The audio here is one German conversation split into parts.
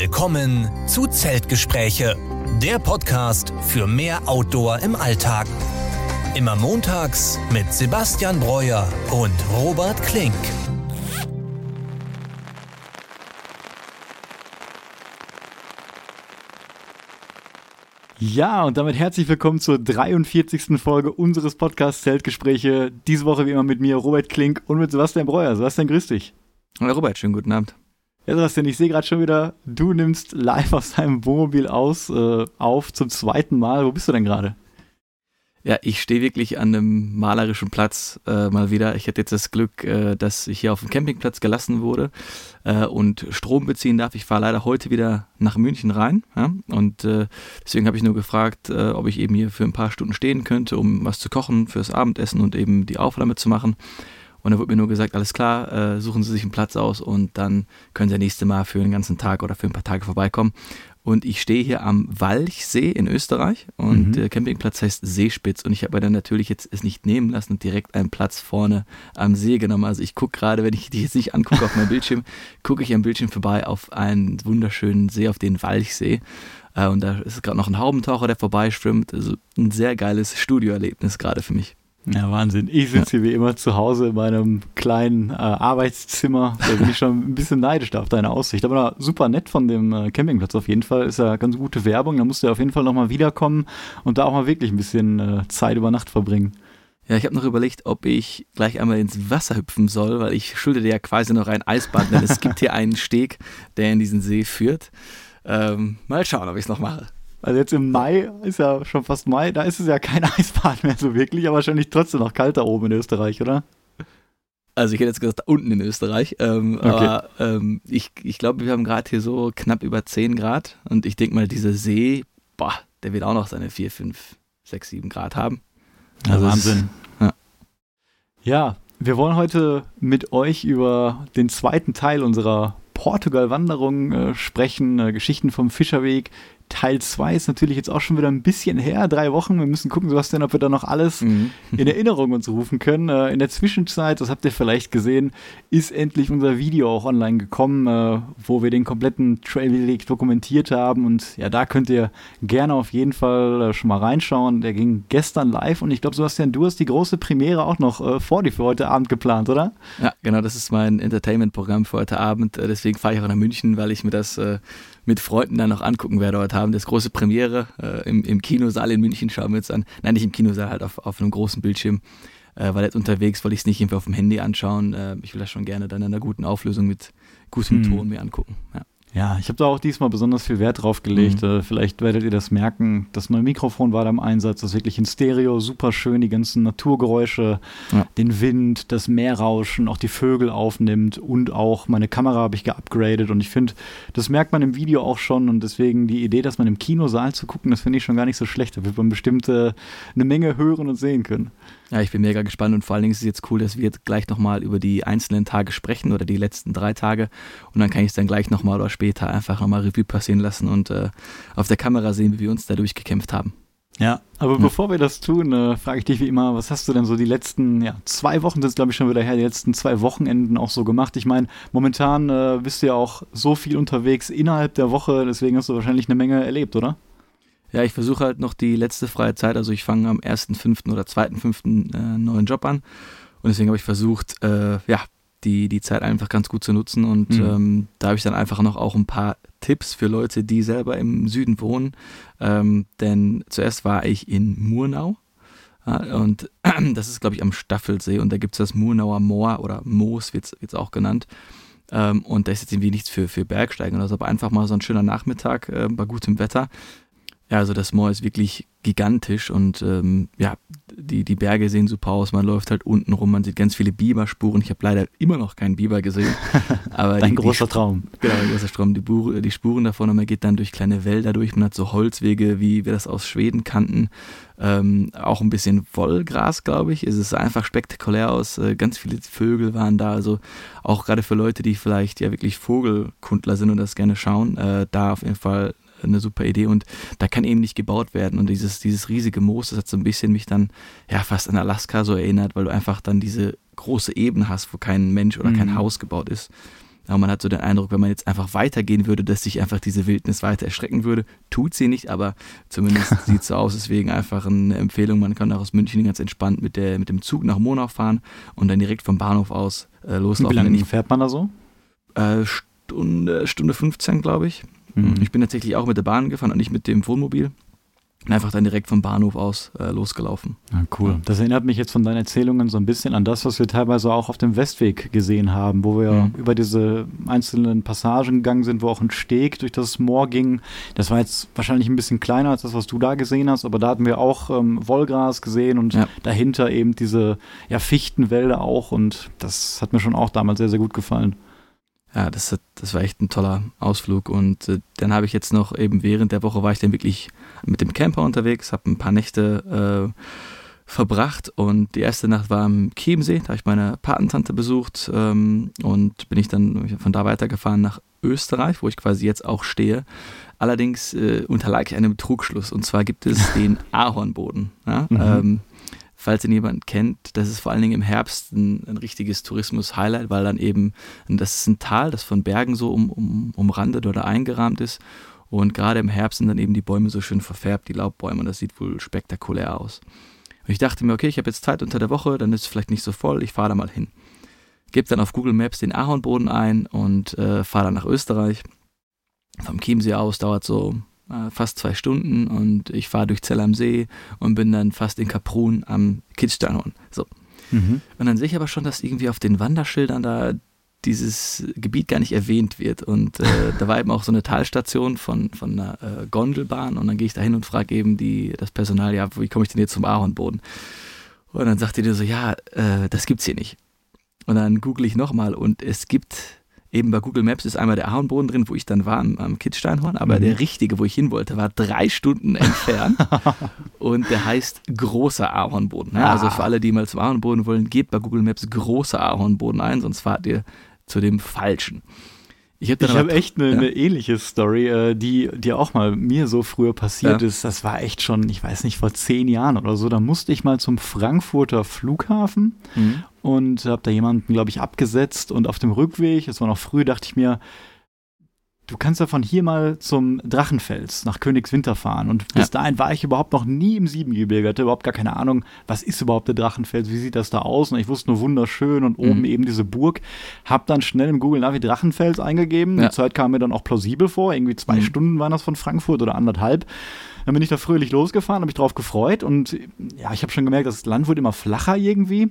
Willkommen zu Zeltgespräche, der Podcast für mehr Outdoor im Alltag. Immer montags mit Sebastian Breuer und Robert Klink. Ja, und damit herzlich willkommen zur 43. Folge unseres Podcasts Zeltgespräche. Diese Woche wie immer mit mir, Robert Klink und mit Sebastian Breuer. Sebastian, grüß dich. Hallo Robert, schönen guten Abend. Ja, Sebastian, ich sehe gerade schon wieder, du nimmst live aus deinem Wohnmobil aus, äh, auf zum zweiten Mal. Wo bist du denn gerade? Ja, ich stehe wirklich an einem malerischen Platz äh, mal wieder. Ich hatte jetzt das Glück, äh, dass ich hier auf dem Campingplatz gelassen wurde äh, und Strom beziehen darf. Ich fahre leider heute wieder nach München rein. Ja? Und äh, deswegen habe ich nur gefragt, äh, ob ich eben hier für ein paar Stunden stehen könnte, um was zu kochen fürs Abendessen und eben die Aufnahme zu machen. Und da wurde mir nur gesagt, alles klar, äh, suchen Sie sich einen Platz aus und dann können Sie das nächste Mal für einen ganzen Tag oder für ein paar Tage vorbeikommen. Und ich stehe hier am Walchsee in Österreich und mhm. der Campingplatz heißt Seespitz. Und ich habe mir dann natürlich jetzt es nicht nehmen lassen und direkt einen Platz vorne am See genommen. Also ich gucke gerade, wenn ich die jetzt nicht angucke auf meinem Bildschirm, gucke ich am Bildschirm vorbei auf einen wunderschönen See, auf den Walchsee. Äh, und da ist gerade noch ein Haubentaucher, der vorbeischwimmt. Also ein sehr geiles Studioerlebnis gerade für mich. Ja, Wahnsinn. Ich sitze hier wie immer zu Hause in meinem kleinen äh, Arbeitszimmer. Da bin ich schon ein bisschen neidisch da auf deine Aussicht. Aber super nett von dem äh, Campingplatz auf jeden Fall. Ist ja ganz gute Werbung. Da musst du ja auf jeden Fall nochmal wiederkommen und da auch mal wirklich ein bisschen äh, Zeit über Nacht verbringen. Ja, ich habe noch überlegt, ob ich gleich einmal ins Wasser hüpfen soll, weil ich schulde dir ja quasi noch ein Eisbad, denn es gibt hier einen Steg, der in diesen See führt. Ähm, mal schauen, ob ich es noch mache. Also jetzt im Mai ist ja schon fast Mai, da ist es ja kein Eisbad mehr so wirklich, aber wahrscheinlich trotzdem noch kalt da oben in Österreich, oder? Also ich hätte jetzt gesagt, da unten in Österreich. Ähm, okay. Aber ähm, ich, ich glaube, wir haben gerade hier so knapp über 10 Grad und ich denke mal, dieser See, boah, der wird auch noch seine 4, 5, 6, 7 Grad haben. Also ja, Wahnsinn. Ist, ja. ja, wir wollen heute mit euch über den zweiten Teil unserer Portugal-Wanderung äh, sprechen, äh, Geschichten vom Fischerweg, Teil 2 ist natürlich jetzt auch schon wieder ein bisschen her, drei Wochen. Wir müssen gucken, Sebastian, ob wir da noch alles mhm. in Erinnerung uns rufen können. Äh, in der Zwischenzeit, das habt ihr vielleicht gesehen, ist endlich unser Video auch online gekommen, äh, wo wir den kompletten Trailweg dokumentiert haben. Und ja, da könnt ihr gerne auf jeden Fall äh, schon mal reinschauen. Der ging gestern live und ich glaube, Sebastian, du hast die große Premiere auch noch vor dir für heute Abend geplant, oder? Ja, genau, das ist mein Entertainment-Programm für heute Abend. Deswegen fahre ich auch nach München, weil ich mir das mit Freunden dann noch angucken werde heute Abend. Das große Premiere äh, im, im, Kinosaal in München schauen wir uns an. Nein, nicht im Kinosaal, halt auf, auf einem großen Bildschirm. Äh, weil jetzt unterwegs wollte ich es nicht irgendwie auf dem Handy anschauen. Äh, ich will das schon gerne dann in einer guten Auflösung mit gutem hm. Ton mir angucken. Ja. Ja, ich habe da auch diesmal besonders viel Wert drauf gelegt. Mhm. Äh, vielleicht werdet ihr das merken. Das neue Mikrofon war da im Einsatz. Das ist wirklich in Stereo, super schön. Die ganzen Naturgeräusche, ja. den Wind, das Meerrauschen, auch die Vögel aufnimmt. Und auch meine Kamera habe ich geupgradet. Und ich finde, das merkt man im Video auch schon. Und deswegen die Idee, dass man im Kinosaal zu gucken, das finde ich schon gar nicht so schlecht. Da wird man bestimmt äh, eine Menge hören und sehen können. Ja, ich bin mega gespannt und vor allen Dingen ist es jetzt cool, dass wir jetzt gleich nochmal über die einzelnen Tage sprechen oder die letzten drei Tage und dann kann ich es dann gleich nochmal oder später einfach nochmal Revue passieren lassen und äh, auf der Kamera sehen, wie wir uns da durchgekämpft haben. Ja, aber ja. bevor wir das tun, äh, frage ich dich wie immer, was hast du denn so die letzten ja, zwei Wochen, ist glaube ich schon wieder her, die letzten zwei Wochenenden auch so gemacht? Ich meine, momentan äh, bist du ja auch so viel unterwegs innerhalb der Woche, deswegen hast du wahrscheinlich eine Menge erlebt, oder? Ja, ich versuche halt noch die letzte freie Zeit, also ich fange am 1.5. oder 2.5. Äh, einen neuen Job an und deswegen habe ich versucht, äh, ja, die, die Zeit einfach ganz gut zu nutzen und mhm. ähm, da habe ich dann einfach noch auch ein paar Tipps für Leute, die selber im Süden wohnen, ähm, denn zuerst war ich in Murnau ja, und das ist glaube ich am Staffelsee und da gibt es das Murnauer Moor oder Moos wird es auch genannt ähm, und da ist jetzt irgendwie nichts für, für Bergsteigen oder so, aber einfach mal so ein schöner Nachmittag äh, bei gutem Wetter ja, also das Moor ist wirklich gigantisch und ähm, ja, die, die Berge sehen super aus. Man läuft halt unten rum, man sieht ganz viele Biberspuren. Ich habe leider immer noch keinen Biber gesehen. Aber Ein großer die, Traum. Genau, ein großer Traum. Die, Bur die Spuren davon und man geht dann durch kleine Wälder durch. Man hat so Holzwege, wie wir das aus Schweden kannten. Ähm, auch ein bisschen Wollgras, glaube ich. Es ist einfach spektakulär aus. Äh, ganz viele Vögel waren da. Also auch gerade für Leute, die vielleicht ja wirklich Vogelkundler sind und das gerne schauen, äh, da auf jeden Fall eine super Idee und da kann eben nicht gebaut werden. Und dieses, dieses riesige Moos, das hat so ein bisschen mich dann ja fast an Alaska so erinnert, weil du einfach dann diese große Ebene hast, wo kein Mensch oder kein mhm. Haus gebaut ist. Aber man hat so den Eindruck, wenn man jetzt einfach weitergehen würde, dass sich einfach diese Wildnis weiter erschrecken würde. Tut sie nicht, aber zumindest sieht es so aus. Deswegen einfach eine Empfehlung. Man kann auch aus München ganz entspannt mit, der, mit dem Zug nach Monau fahren und dann direkt vom Bahnhof aus äh, loslaufen. Wie lange fährt man da so? Äh, Stunde, Stunde 15, glaube ich. Mhm. Ich bin tatsächlich auch mit der Bahn gefahren und nicht mit dem Wohnmobil. Und einfach dann direkt vom Bahnhof aus äh, losgelaufen. Ja, cool. Das erinnert mich jetzt von deinen Erzählungen so ein bisschen an das, was wir teilweise auch auf dem Westweg gesehen haben, wo wir mhm. über diese einzelnen Passagen gegangen sind, wo auch ein Steg durch das Moor ging. Das war jetzt wahrscheinlich ein bisschen kleiner als das, was du da gesehen hast, aber da hatten wir auch ähm, Wollgras gesehen und ja. dahinter eben diese ja, Fichtenwälder auch und das hat mir schon auch damals sehr, sehr gut gefallen ja, das, das war echt ein toller Ausflug. Und äh, dann habe ich jetzt noch eben während der Woche war ich dann wirklich mit dem Camper unterwegs, habe ein paar Nächte äh, verbracht und die erste Nacht war am Chiemsee, da habe ich meine Patentante besucht ähm, und bin ich dann von da weitergefahren nach Österreich, wo ich quasi jetzt auch stehe. Allerdings äh, unterlag ich einem Trugschluss und zwar gibt es den Ahornboden. Ja? Mhm. Ähm, falls ihn jemand kennt, das ist vor allen Dingen im Herbst ein, ein richtiges Tourismus-Highlight, weil dann eben, das ist ein Tal, das von Bergen so um, um, umrandet oder eingerahmt ist. Und gerade im Herbst sind dann eben die Bäume so schön verfärbt, die Laubbäume, und das sieht wohl spektakulär aus. Und ich dachte mir, okay, ich habe jetzt Zeit unter der Woche, dann ist es vielleicht nicht so voll, ich fahre da mal hin. Gebe dann auf Google Maps den Ahornboden ein und äh, fahre dann nach Österreich. Vom Chiemsee aus dauert so äh, fast zwei Stunden und ich fahre durch Zell am See und bin dann fast in Kaprun am Kitzsteinhorn. So. Mhm. Und dann sehe ich aber schon, dass irgendwie auf den Wanderschildern da dieses Gebiet gar nicht erwähnt wird. Und äh, da war eben auch so eine Talstation von, von einer äh, Gondelbahn und dann gehe ich da hin und frage eben die, das Personal, ja, wie komme ich denn jetzt zum Ahornboden? Und dann sagt die so, ja, äh, das gibt's hier nicht. Und dann google ich nochmal und es gibt eben bei Google Maps ist einmal der Ahornboden drin, wo ich dann war am, am Kitzsteinhorn, aber mhm. der richtige, wo ich hin wollte, war drei Stunden entfernt und der heißt großer Ahornboden. Ja, also für alle, die mal zum Ahornboden wollen, gebt bei Google Maps großer Ahornboden ein, sonst fahrt ihr zu dem falschen. Ich habe hab echt eine, ja. eine, ähnliche Story, äh, die, die auch mal mir so früher passiert ja. ist. Das war echt schon, ich weiß nicht, vor zehn Jahren oder so. Da musste ich mal zum Frankfurter Flughafen mhm. und habe da jemanden, glaube ich, abgesetzt. Und auf dem Rückweg, es war noch früh, dachte ich mir, du kannst ja von hier mal zum Drachenfels nach Königswinter fahren. Und bis ja. dahin war ich überhaupt noch nie im Siebengebirge, hatte überhaupt gar keine Ahnung, was ist überhaupt der Drachenfels, wie sieht das da aus? Und ich wusste nur wunderschön und oben mhm. eben diese Burg. Hab dann schnell im Google Navi Drachenfels eingegeben. Ja. Die Zeit kam mir dann auch plausibel vor. Irgendwie zwei mhm. Stunden waren das von Frankfurt oder anderthalb. Dann bin ich da fröhlich losgefahren, habe mich drauf gefreut und ja, ich habe schon gemerkt, das Land wird immer flacher irgendwie.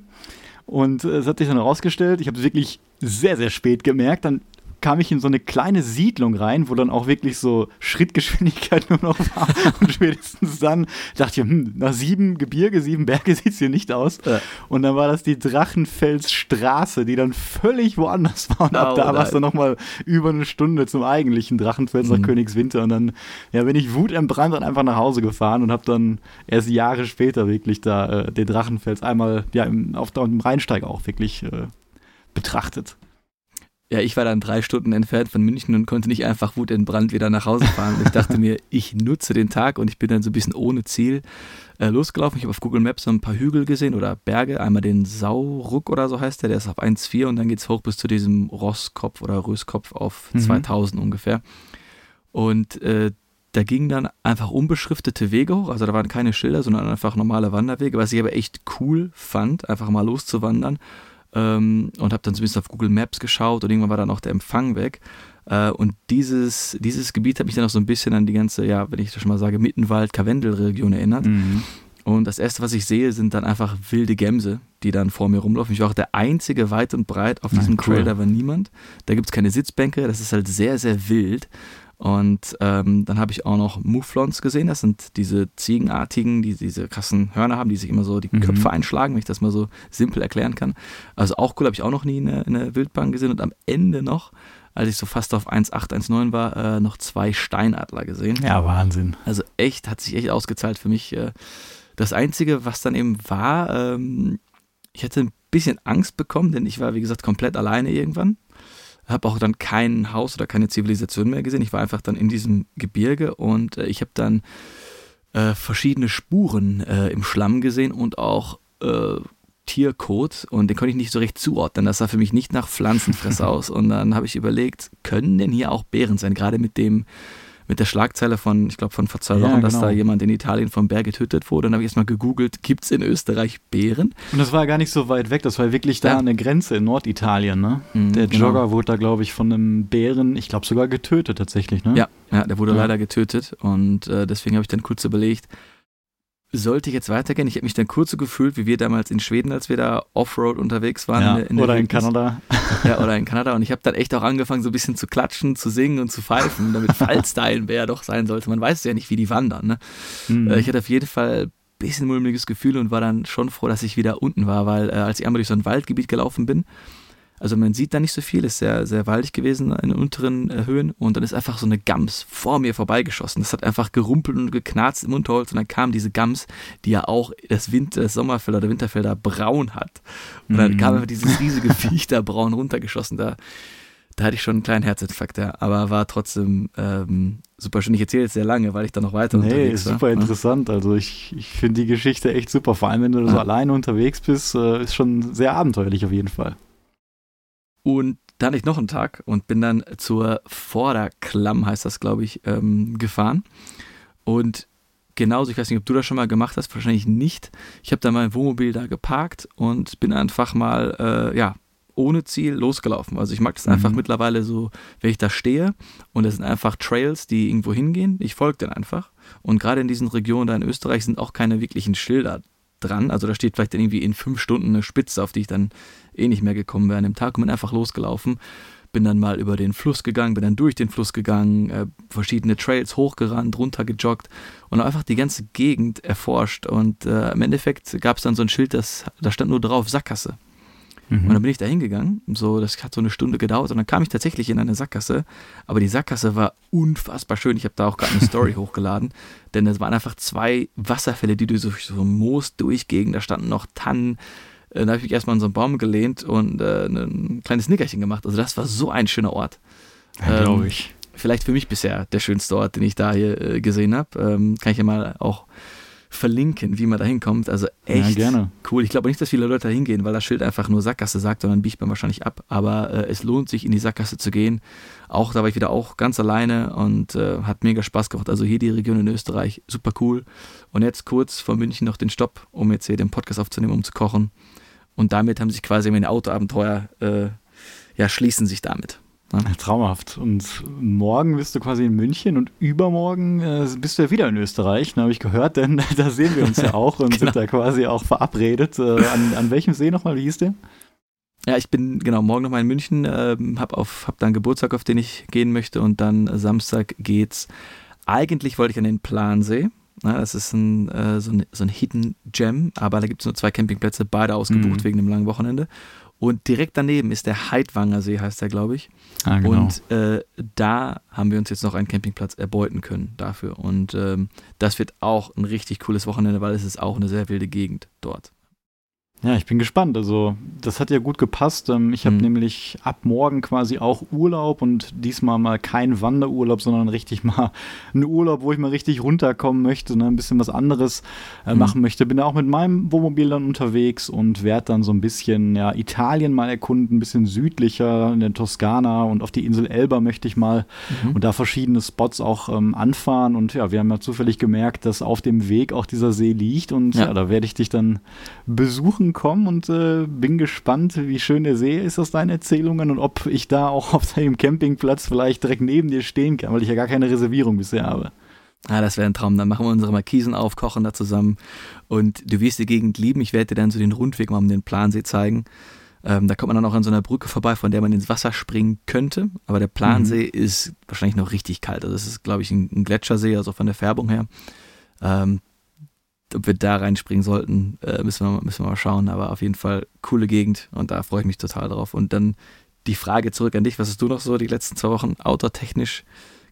Und äh, es hat sich dann herausgestellt, ich habe es wirklich sehr, sehr spät gemerkt. Dann kam ich in so eine kleine Siedlung rein, wo dann auch wirklich so Schrittgeschwindigkeit nur noch war. Und spätestens dann dachte ich, hm, nach sieben Gebirge, sieben Berge sieht es hier nicht aus. Ja. Und dann war das die Drachenfelsstraße, die dann völlig woanders war. Und ab oh, da war es dann nochmal über eine Stunde zum eigentlichen Drachenfels mhm. nach Königswinter. Und dann ja, bin ich wutentbrannt und einfach nach Hause gefahren und habe dann erst Jahre später wirklich da äh, den Drachenfels einmal ja, im, auf dem Rheinsteig auch wirklich äh, betrachtet. Ja, ich war dann drei Stunden entfernt von München und konnte nicht einfach Wut in Brand wieder nach Hause fahren. Und ich dachte mir, ich nutze den Tag und ich bin dann so ein bisschen ohne Ziel äh, losgelaufen. Ich habe auf Google Maps so ein paar Hügel gesehen oder Berge. Einmal den Sauruck oder so heißt der, der ist auf 1,4 und dann geht es hoch bis zu diesem Rosskopf oder Röskopf auf mhm. 2000 ungefähr. Und äh, da gingen dann einfach unbeschriftete Wege hoch, also da waren keine Schilder, sondern einfach normale Wanderwege, was ich aber echt cool fand, einfach mal loszuwandern ähm, und habe dann bisschen auf Google Maps geschaut und irgendwann war dann auch der Empfang weg. Äh, und dieses, dieses Gebiet hat mich dann auch so ein bisschen an die ganze, ja, wenn ich das schon mal sage, Mittenwald, Karwendel-Region erinnert. Mhm. Und das erste, was ich sehe, sind dann einfach wilde Gämse, die dann vor mir rumlaufen. Ich war auch der einzige weit und breit auf diesem Nein, cool. Trail, da war niemand. Da gibt es keine Sitzbänke, das ist halt sehr, sehr wild. Und ähm, dann habe ich auch noch Mouflons gesehen. Das sind diese Ziegenartigen, die diese krassen Hörner haben, die sich immer so die mhm. Köpfe einschlagen, wenn ich das mal so simpel erklären kann. Also auch cool, habe ich auch noch nie in der, in der Wildbahn gesehen. Und am Ende noch, als ich so fast auf 1,819 war, äh, noch zwei Steinadler gesehen. Ja, Wahnsinn. Also echt, hat sich echt ausgezahlt für mich. Äh, das Einzige, was dann eben war, ähm, ich hätte ein bisschen Angst bekommen, denn ich war, wie gesagt, komplett alleine irgendwann habe auch dann kein Haus oder keine Zivilisation mehr gesehen. Ich war einfach dann in diesem Gebirge und äh, ich habe dann äh, verschiedene Spuren äh, im Schlamm gesehen und auch äh, Tierkot und den konnte ich nicht so recht zuordnen. Das sah für mich nicht nach Pflanzenfresser aus. Und dann habe ich überlegt, können denn hier auch Bären sein? Gerade mit dem mit der Schlagzeile von, ich glaube, von vor zwei Wochen, ja, genau. dass da jemand in Italien vom Bär getötet wurde. Dann habe ich erstmal gegoogelt, gibt es in Österreich Bären? Und das war gar nicht so weit weg, das war wirklich da ja. an der Grenze in Norditalien. Ne? Mhm, der genau. Jogger wurde da, glaube ich, von einem Bären, ich glaube sogar getötet tatsächlich. Ne? Ja, ja, der wurde ja. leider getötet und äh, deswegen habe ich dann kurz überlegt, sollte ich jetzt weitergehen? Ich habe mich dann kurz so gefühlt, wie wir damals in Schweden, als wir da Offroad unterwegs waren. Ja, in in oder in Kanada. Ja, oder in Kanada. Und ich habe dann echt auch angefangen, so ein bisschen zu klatschen, zu singen und zu pfeifen, damit falls da ein Bär doch sein sollte. Man weiß ja nicht, wie die wandern. Ne? Mhm. Ich hatte auf jeden Fall ein bisschen mulmiges Gefühl und war dann schon froh, dass ich wieder unten war, weil äh, als ich einmal durch so ein Waldgebiet gelaufen bin, also man sieht da nicht so viel, ist sehr, sehr waldig gewesen in den unteren äh, Höhen und dann ist einfach so eine Gams vor mir vorbeigeschossen. Das hat einfach gerumpelt und geknarzt im Unterholz und dann kam diese Gams, die ja auch das, Winter, das Sommerfeld oder Winterfelder braun hat. Und dann mhm. kam einfach dieses riesige Viech da braun runtergeschossen. Da, da hatte ich schon einen kleinen Herzinfarkt, ja. Aber war trotzdem ähm, super schön. Ich erzähle jetzt sehr lange, weil ich da noch weiter nee, unterwegs war. super ne? interessant. Also ich, ich finde die Geschichte echt super. Vor allem, wenn du ja. so alleine unterwegs bist, äh, ist schon sehr abenteuerlich auf jeden Fall. Und dann hatte ich noch einen Tag und bin dann zur Vorderklamm, heißt das, glaube ich, ähm, gefahren. Und genauso, ich weiß nicht, ob du das schon mal gemacht hast, wahrscheinlich nicht. Ich habe da mein Wohnmobil da geparkt und bin einfach mal, äh, ja, ohne Ziel losgelaufen. Also ich mag das mhm. einfach mittlerweile so, wenn ich da stehe und es sind einfach Trails, die irgendwo hingehen, ich folge denen einfach. Und gerade in diesen Regionen da in Österreich sind auch keine wirklichen Schilder dran. Also da steht vielleicht dann irgendwie in fünf Stunden eine Spitze, auf die ich dann eh nicht mehr gekommen wäre an dem Tag und bin einfach losgelaufen. Bin dann mal über den Fluss gegangen, bin dann durch den Fluss gegangen, äh, verschiedene Trails hochgerannt, runtergejoggt und einfach die ganze Gegend erforscht. Und äh, im Endeffekt gab es dann so ein Schild, das, da stand nur drauf Sackgasse. Mhm. Und dann bin ich da hingegangen, so, das hat so eine Stunde gedauert und dann kam ich tatsächlich in eine Sackgasse, aber die Sackgasse war unfassbar schön. Ich habe da auch gerade eine Story hochgeladen, denn es waren einfach zwei Wasserfälle, die durch so Moos durchgingen, da standen noch Tannen. Äh, da habe ich mich erstmal an so einen Baum gelehnt und äh, ein kleines Nickerchen gemacht. Also das war so ein schöner Ort. Ja, Glaube ähm, ich. Vielleicht für mich bisher der schönste Ort, den ich da hier äh, gesehen habe. Ähm, kann ich ja mal auch verlinken, wie man da hinkommt. Also echt ja, cool. Ich glaube nicht, dass viele Leute da hingehen, weil das Schild einfach nur Sackgasse sagt, sondern biegt man wahrscheinlich ab. Aber äh, es lohnt sich, in die Sackgasse zu gehen. Auch da war ich wieder auch ganz alleine und äh, hat mega Spaß gemacht. Also hier die Region in Österreich, super cool. Und jetzt kurz vor München noch den Stopp, um jetzt hier den Podcast aufzunehmen, um zu kochen. Und damit haben sich quasi meine Autoabenteuer, äh, ja, schließen sich damit. Ja. Traumhaft. Und morgen bist du quasi in München und übermorgen äh, bist du ja wieder in Österreich, ne, habe ich gehört, denn da sehen wir uns ja auch und genau. sind da quasi auch verabredet. Äh, an, an welchem See nochmal, wie hieß der? Ja, ich bin genau morgen nochmal in München, äh, habe hab dann Geburtstag, auf den ich gehen möchte und dann Samstag geht's. Eigentlich wollte ich an den Plansee. Na, das ist ein, äh, so, ein, so ein Hidden Gem, aber da gibt es nur zwei Campingplätze, beide ausgebucht mhm. wegen dem langen Wochenende. Und direkt daneben ist der Heidwanger See, heißt der, glaube ich. Ah, genau. Und äh, da haben wir uns jetzt noch einen Campingplatz erbeuten können dafür. Und ähm, das wird auch ein richtig cooles Wochenende, weil es ist auch eine sehr wilde Gegend dort. Ja, ich bin gespannt. Also, das hat ja gut gepasst. Ähm, ich habe mhm. nämlich ab morgen quasi auch Urlaub und diesmal mal kein Wanderurlaub, sondern richtig mal einen Urlaub, wo ich mal richtig runterkommen möchte, ne, ein bisschen was anderes äh, mhm. machen möchte. Bin da auch mit meinem Wohnmobil dann unterwegs und werde dann so ein bisschen ja, Italien mal erkunden, ein bisschen südlicher in der Toskana und auf die Insel Elba möchte ich mal mhm. und da verschiedene Spots auch ähm, anfahren. Und ja, wir haben ja zufällig gemerkt, dass auf dem Weg auch dieser See liegt und ja, ja da werde ich dich dann besuchen kommen und äh, bin gespannt, wie schön der See ist aus deinen Erzählungen und ob ich da auch auf deinem Campingplatz vielleicht direkt neben dir stehen kann, weil ich ja gar keine Reservierung bisher habe. Ah, das wäre ein Traum. Dann machen wir unsere Markisen auf, kochen da zusammen und du wirst die Gegend lieben. Ich werde dir dann so den Rundweg mal um den Plansee zeigen. Ähm, da kommt man dann auch an so einer Brücke vorbei, von der man ins Wasser springen könnte. Aber der Plansee mhm. ist wahrscheinlich noch richtig kalt. Also das ist, glaube ich, ein, ein Gletschersee, also von der Färbung her. Ähm, ob wir da reinspringen sollten, äh, müssen, wir, müssen wir mal schauen. Aber auf jeden Fall coole Gegend und da freue ich mich total drauf. Und dann die Frage zurück an dich: Was hast du noch so die letzten zwei Wochen outdoor-technisch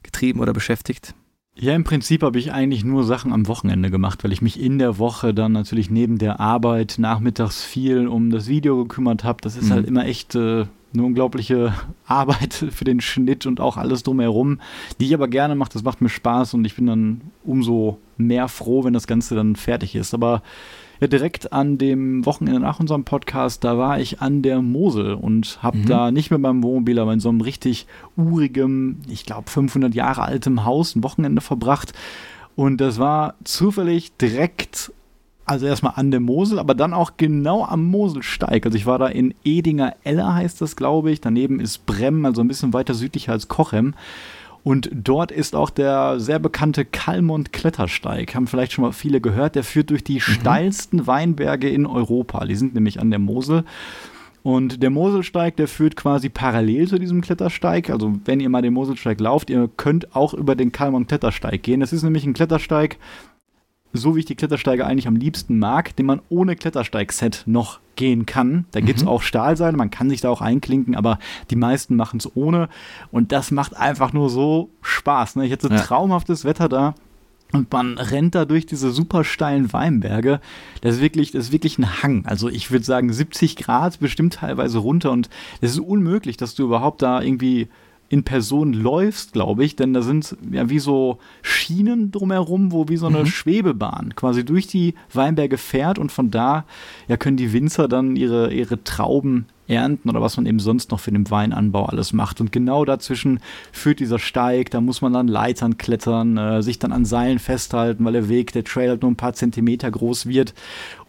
getrieben oder beschäftigt? Ja, im Prinzip habe ich eigentlich nur Sachen am Wochenende gemacht, weil ich mich in der Woche dann natürlich neben der Arbeit nachmittags viel um das Video gekümmert habe. Das ist mhm. halt immer echt äh, eine unglaubliche Arbeit für den Schnitt und auch alles drumherum, die ich aber gerne mache. Das macht mir Spaß und ich bin dann umso mehr froh, wenn das Ganze dann fertig ist. Aber ja, direkt an dem Wochenende nach unserem Podcast, da war ich an der Mosel und habe mhm. da nicht mit meinem Wohnmobil, aber in so einem richtig urigem, ich glaube 500 Jahre altem Haus ein Wochenende verbracht. Und das war zufällig direkt also erstmal an der Mosel, aber dann auch genau am Moselsteig. Also ich war da in Edinger Eller, heißt das, glaube ich. Daneben ist Brem, also ein bisschen weiter südlicher als Kochem. Und dort ist auch der sehr bekannte Kalmont Klettersteig. Haben vielleicht schon mal viele gehört. Der führt durch die mhm. steilsten Weinberge in Europa. Die sind nämlich an der Mosel. Und der Moselsteig, der führt quasi parallel zu diesem Klettersteig. Also wenn ihr mal den Moselsteig lauft, ihr könnt auch über den Kalmont Klettersteig gehen. Das ist nämlich ein Klettersteig, so wie ich die Klettersteige eigentlich am liebsten mag, den man ohne Klettersteigset noch gehen kann. Da gibt es mhm. auch Stahlseile, man kann sich da auch einklinken, aber die meisten machen es ohne. Und das macht einfach nur so Spaß. Ne? Ich hatte ja. traumhaftes Wetter da. Und man rennt da durch diese super steilen Weinberge. Das ist wirklich, das ist wirklich ein Hang. Also ich würde sagen 70 Grad bestimmt teilweise runter und es ist unmöglich, dass du überhaupt da irgendwie in Person läufst, glaube ich, denn da sind ja wie so Schienen drumherum, wo wie so eine mhm. Schwebebahn quasi durch die Weinberge fährt und von da ja können die Winzer dann ihre, ihre Trauben ernten oder was man eben sonst noch für den Weinanbau alles macht. Und genau dazwischen führt dieser Steig, da muss man dann Leitern klettern, äh, sich dann an Seilen festhalten, weil der Weg, der Trail halt nur ein paar Zentimeter groß wird.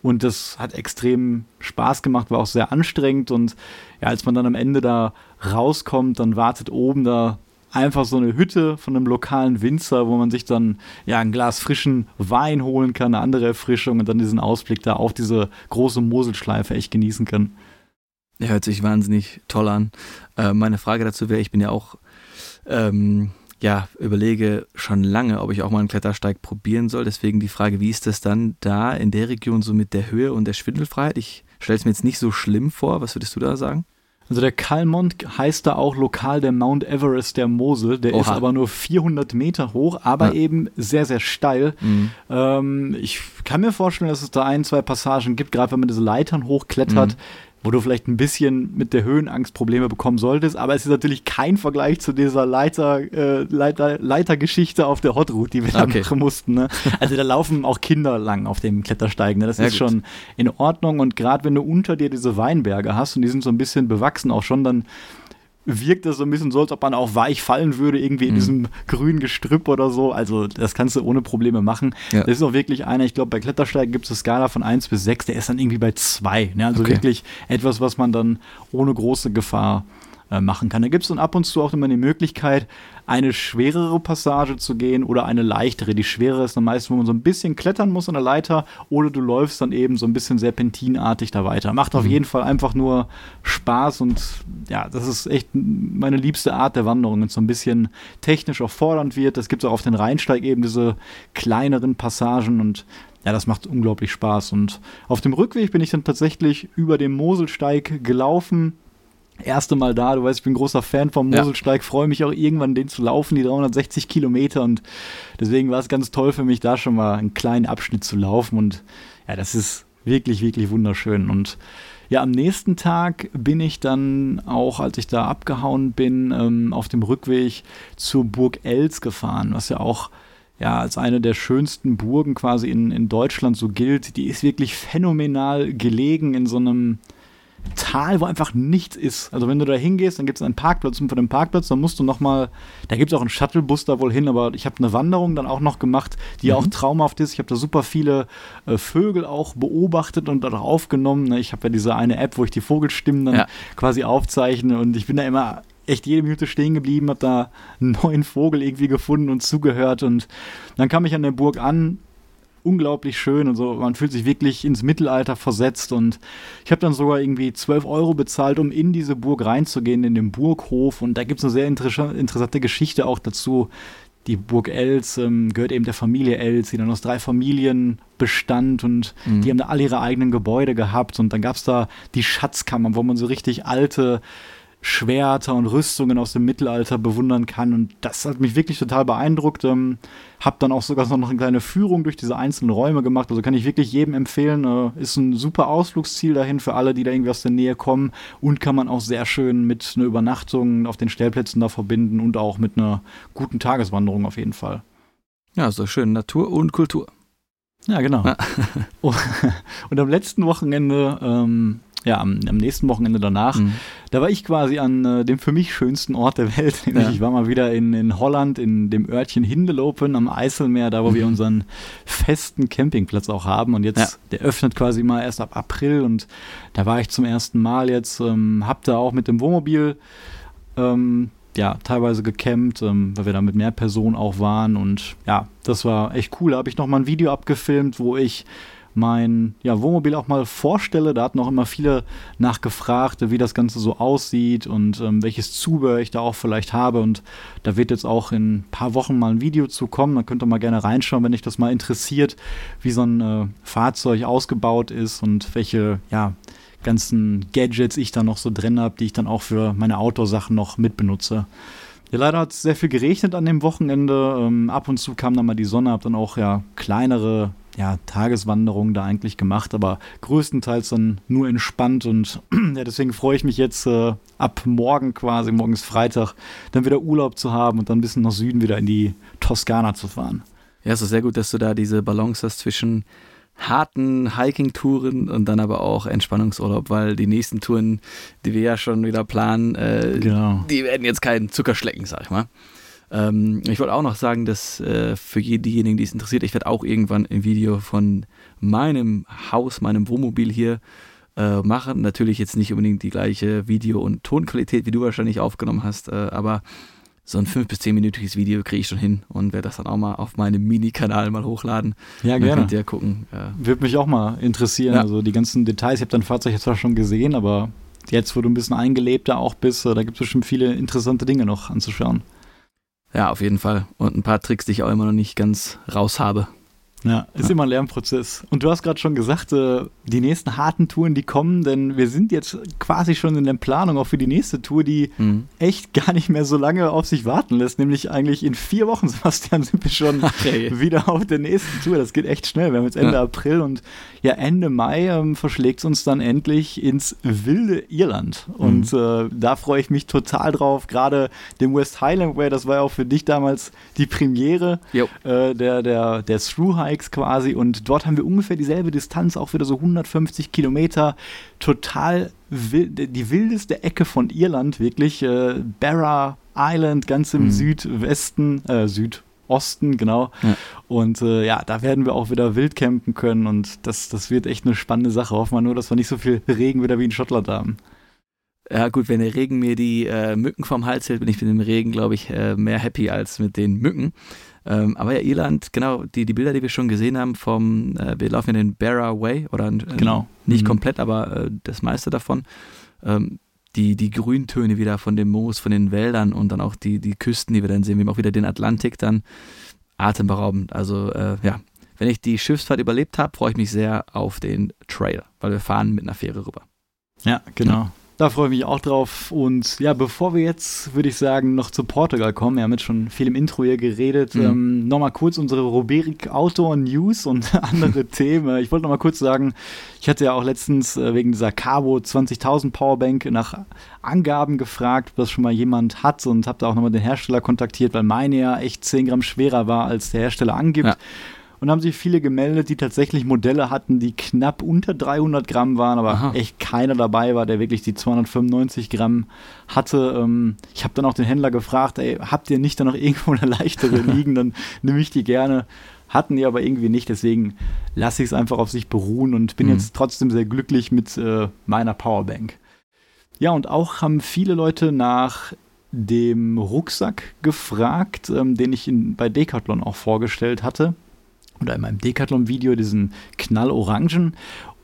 Und das hat extrem Spaß gemacht, war auch sehr anstrengend. Und ja, als man dann am Ende da rauskommt, dann wartet oben da einfach so eine Hütte von einem lokalen Winzer, wo man sich dann ja ein Glas frischen Wein holen kann, eine andere Erfrischung und dann diesen Ausblick da auf diese große Moselschleife echt genießen kann. Hört sich wahnsinnig toll an. Äh, meine Frage dazu wäre, ich bin ja auch, ähm, ja, überlege schon lange, ob ich auch mal einen Klettersteig probieren soll. Deswegen die Frage, wie ist das dann da in der Region so mit der Höhe und der Schwindelfreiheit? Ich stelle es mir jetzt nicht so schlimm vor. Was würdest du da sagen? Also der Kalmont heißt da auch lokal der Mount Everest der Mosel. Der Oha. ist aber nur 400 Meter hoch, aber ja. eben sehr, sehr steil. Mhm. Ähm, ich kann mir vorstellen, dass es da ein, zwei Passagen gibt, gerade wenn man diese Leitern hochklettert. Mhm wo du vielleicht ein bisschen mit der Höhenangst Probleme bekommen solltest, aber es ist natürlich kein Vergleich zu dieser Leiter, äh, Leiter, Leitergeschichte auf der Hot Route, die wir da okay. machen mussten. Ne? Also da laufen auch Kinder lang auf dem Klettersteigen. Ne? Das ja, ist gut. schon in Ordnung und gerade wenn du unter dir diese Weinberge hast und die sind so ein bisschen bewachsen auch schon, dann wirkt das so ein bisschen so, als ob man auch weich fallen würde, irgendwie in mhm. diesem grünen Gestrüpp oder so. Also das kannst du ohne Probleme machen. Ja. Das ist auch wirklich einer, ich glaube, bei Klettersteigen gibt es eine Skala von 1 bis 6, der ist dann irgendwie bei 2. Ne? Also okay. wirklich etwas, was man dann ohne große Gefahr äh, machen kann. Da gibt es dann ab und zu auch immer die Möglichkeit, eine schwerere Passage zu gehen oder eine leichtere. Die schwere ist dann meistens, wo man so ein bisschen klettern muss an der Leiter oder du läufst dann eben so ein bisschen serpentinartig da weiter. Macht auf mhm. jeden Fall einfach nur Spaß und ja, das ist echt meine liebste Art der Wanderung, wenn es so ein bisschen technisch auch fordernd wird. Es gibt auch auf den Rheinsteig eben diese kleineren Passagen und ja, das macht unglaublich Spaß. Und auf dem Rückweg bin ich dann tatsächlich über den Moselsteig gelaufen erste Mal da. Du weißt, ich bin großer Fan vom Moselsteig, ja. freue mich auch irgendwann, den zu laufen, die 360 Kilometer. Und deswegen war es ganz toll für mich, da schon mal einen kleinen Abschnitt zu laufen. Und ja, das ist wirklich, wirklich wunderschön. Und ja, am nächsten Tag bin ich dann auch, als ich da abgehauen bin, ähm, auf dem Rückweg zur Burg Els gefahren, was ja auch ja, als eine der schönsten Burgen quasi in, in Deutschland so gilt. Die ist wirklich phänomenal gelegen in so einem, Tal, wo einfach nichts ist. Also wenn du da hingehst, dann gibt es einen Parkplatz und von dem Parkplatz, dann musst du nochmal, da gibt es auch einen Shuttlebus da wohl hin, aber ich habe eine Wanderung dann auch noch gemacht, die mhm. auch traumhaft ist. Ich habe da super viele äh, Vögel auch beobachtet und auch aufgenommen. Ne? Ich habe ja diese eine App, wo ich die Vogelstimmen dann ja. quasi aufzeichne und ich bin da immer echt jede Minute stehen geblieben, habe da einen neuen Vogel irgendwie gefunden und zugehört und dann kam ich an der Burg an, unglaublich schön und so. Man fühlt sich wirklich ins Mittelalter versetzt und ich habe dann sogar irgendwie 12 Euro bezahlt, um in diese Burg reinzugehen, in den Burghof und da gibt es eine sehr inter interessante Geschichte auch dazu. Die Burg Els ähm, gehört eben der Familie Els, die dann aus drei Familien bestand und mhm. die haben da alle ihre eigenen Gebäude gehabt und dann gab es da die Schatzkammer, wo man so richtig alte Schwerter und Rüstungen aus dem Mittelalter bewundern kann. Und das hat mich wirklich total beeindruckt. Ähm, hab dann auch sogar noch eine kleine Führung durch diese einzelnen Räume gemacht. Also kann ich wirklich jedem empfehlen. Äh, ist ein super Ausflugsziel dahin für alle, die da irgendwie aus der Nähe kommen. Und kann man auch sehr schön mit einer Übernachtung auf den Stellplätzen da verbinden und auch mit einer guten Tageswanderung auf jeden Fall. Ja, so schön Natur und Kultur. Ja, genau. und am letzten Wochenende ähm, ja, am, am, nächsten Wochenende danach, mhm. da war ich quasi an äh, dem für mich schönsten Ort der Welt. Ja. Ich war mal wieder in, in Holland, in dem Örtchen Hindelopen am Eiselmeer, da wo mhm. wir unseren festen Campingplatz auch haben. Und jetzt, ja. der öffnet quasi mal erst ab April und da war ich zum ersten Mal jetzt, ähm, hab da auch mit dem Wohnmobil ähm, ja, teilweise gecampt, ähm, weil wir da mit mehr Personen auch waren. Und ja, das war echt cool. Da habe ich nochmal ein Video abgefilmt, wo ich mein ja, Wohnmobil auch mal vorstelle. Da hatten auch immer viele nachgefragt, wie das Ganze so aussieht und ähm, welches Zubehör ich da auch vielleicht habe. Und da wird jetzt auch in ein paar Wochen mal ein Video zu kommen. Da könnt ihr mal gerne reinschauen, wenn euch das mal interessiert, wie so ein äh, Fahrzeug ausgebaut ist und welche ja, ganzen Gadgets ich da noch so drin habe, die ich dann auch für meine Outdoor-Sachen noch mitbenutze. Ja, leider hat es sehr viel geregnet an dem Wochenende. Ähm, ab und zu kam dann mal die Sonne, habe dann auch ja kleinere ja, Tageswanderung da eigentlich gemacht, aber größtenteils dann nur entspannt und ja, deswegen freue ich mich jetzt äh, ab morgen quasi, morgens Freitag, dann wieder Urlaub zu haben und dann ein bisschen nach Süden wieder in die Toskana zu fahren. Ja, es ist sehr gut, dass du da diese Balance hast zwischen harten Hiking-Touren und dann aber auch Entspannungsurlaub, weil die nächsten Touren, die wir ja schon wieder planen, äh, genau. die werden jetzt keinen Zuckerschlecken, sag ich mal. Ähm, ich wollte auch noch sagen, dass äh, für diejenigen, die es interessiert, ich werde auch irgendwann ein Video von meinem Haus, meinem Wohnmobil hier äh, machen. Natürlich jetzt nicht unbedingt die gleiche Video- und Tonqualität, wie du wahrscheinlich aufgenommen hast, äh, aber so ein 5- bis 10-minütiges Video kriege ich schon hin und werde das dann auch mal auf meinem Mini-Kanal mal hochladen. Ja, gerne. könnt ihr gucken. Äh. Würde mich auch mal interessieren. Ja. Also die ganzen Details, ich habe dein Fahrzeug jetzt zwar schon gesehen, aber jetzt, wo du ein bisschen eingelebter auch bist, äh, da gibt es bestimmt viele interessante Dinge noch anzuschauen. Ja, auf jeden Fall. Und ein paar Tricks, die ich auch immer noch nicht ganz raus habe. Ja, ist ja. immer ein Lernprozess. Und du hast gerade schon gesagt, äh, die nächsten harten Touren, die kommen, denn wir sind jetzt quasi schon in der Planung auch für die nächste Tour, die mhm. echt gar nicht mehr so lange auf sich warten lässt. Nämlich eigentlich in vier Wochen, Sebastian, sind wir schon okay. wieder auf der nächsten Tour. Das geht echt schnell. Wir haben jetzt Ende ja. April und ja, Ende Mai ähm, verschlägt es uns dann endlich ins wilde Irland. Und mhm. äh, da freue ich mich total drauf. Gerade dem West Highland Way, das war ja auch für dich damals die Premiere äh, der, der, der Through High Bikes quasi und dort haben wir ungefähr dieselbe Distanz, auch wieder so 150 Kilometer. Total wild, die wildeste Ecke von Irland, wirklich. Äh, Barra Island, ganz im mhm. Südwesten, äh, Südosten, genau. Ja. Und äh, ja, da werden wir auch wieder wild campen können und das, das wird echt eine spannende Sache. Hoffen wir nur, dass wir nicht so viel Regen wieder wie in Schottland haben. Ja, gut, wenn der Regen mir die äh, Mücken vom Hals hält, bin ich mit dem Regen, glaube ich, äh, mehr happy als mit den Mücken. Ähm, aber ja, Irland, genau, die, die Bilder, die wir schon gesehen haben vom, äh, wir laufen ja den Barra Way, oder äh, genau. nicht mhm. komplett, aber äh, das meiste davon. Ähm, die, die Grüntöne wieder von dem Moos, von den Wäldern und dann auch die, die Küsten, die wir dann sehen. Wir haben auch wieder den Atlantik dann atemberaubend. Also äh, ja, wenn ich die Schiffsfahrt überlebt habe, freue ich mich sehr auf den Trail, weil wir fahren mit einer Fähre rüber. Ja, genau. Ja. Da freue ich mich auch drauf. Und ja, bevor wir jetzt, würde ich sagen, noch zu Portugal kommen, wir haben jetzt schon viel im Intro hier geredet, mhm. ähm, nochmal kurz unsere Rubrik Outdoor News und andere Themen. Ich wollte nochmal kurz sagen, ich hatte ja auch letztens äh, wegen dieser Cabo 20.000 Powerbank nach Angaben gefragt, ob das schon mal jemand hat und habe da auch nochmal den Hersteller kontaktiert, weil meine ja echt 10 Gramm schwerer war, als der Hersteller angibt. Ja. Und haben sich viele gemeldet, die tatsächlich Modelle hatten, die knapp unter 300 Gramm waren, aber Aha. echt keiner dabei war, der wirklich die 295 Gramm hatte. Ähm, ich habe dann auch den Händler gefragt, ey, habt ihr nicht da noch irgendwo eine leichtere liegen, dann nehme ich die gerne. Hatten die aber irgendwie nicht, deswegen lasse ich es einfach auf sich beruhen und bin mhm. jetzt trotzdem sehr glücklich mit äh, meiner Powerbank. Ja, und auch haben viele Leute nach dem Rucksack gefragt, ähm, den ich in, bei Decathlon auch vorgestellt hatte oder in meinem Decathlon-Video diesen Knallorangen.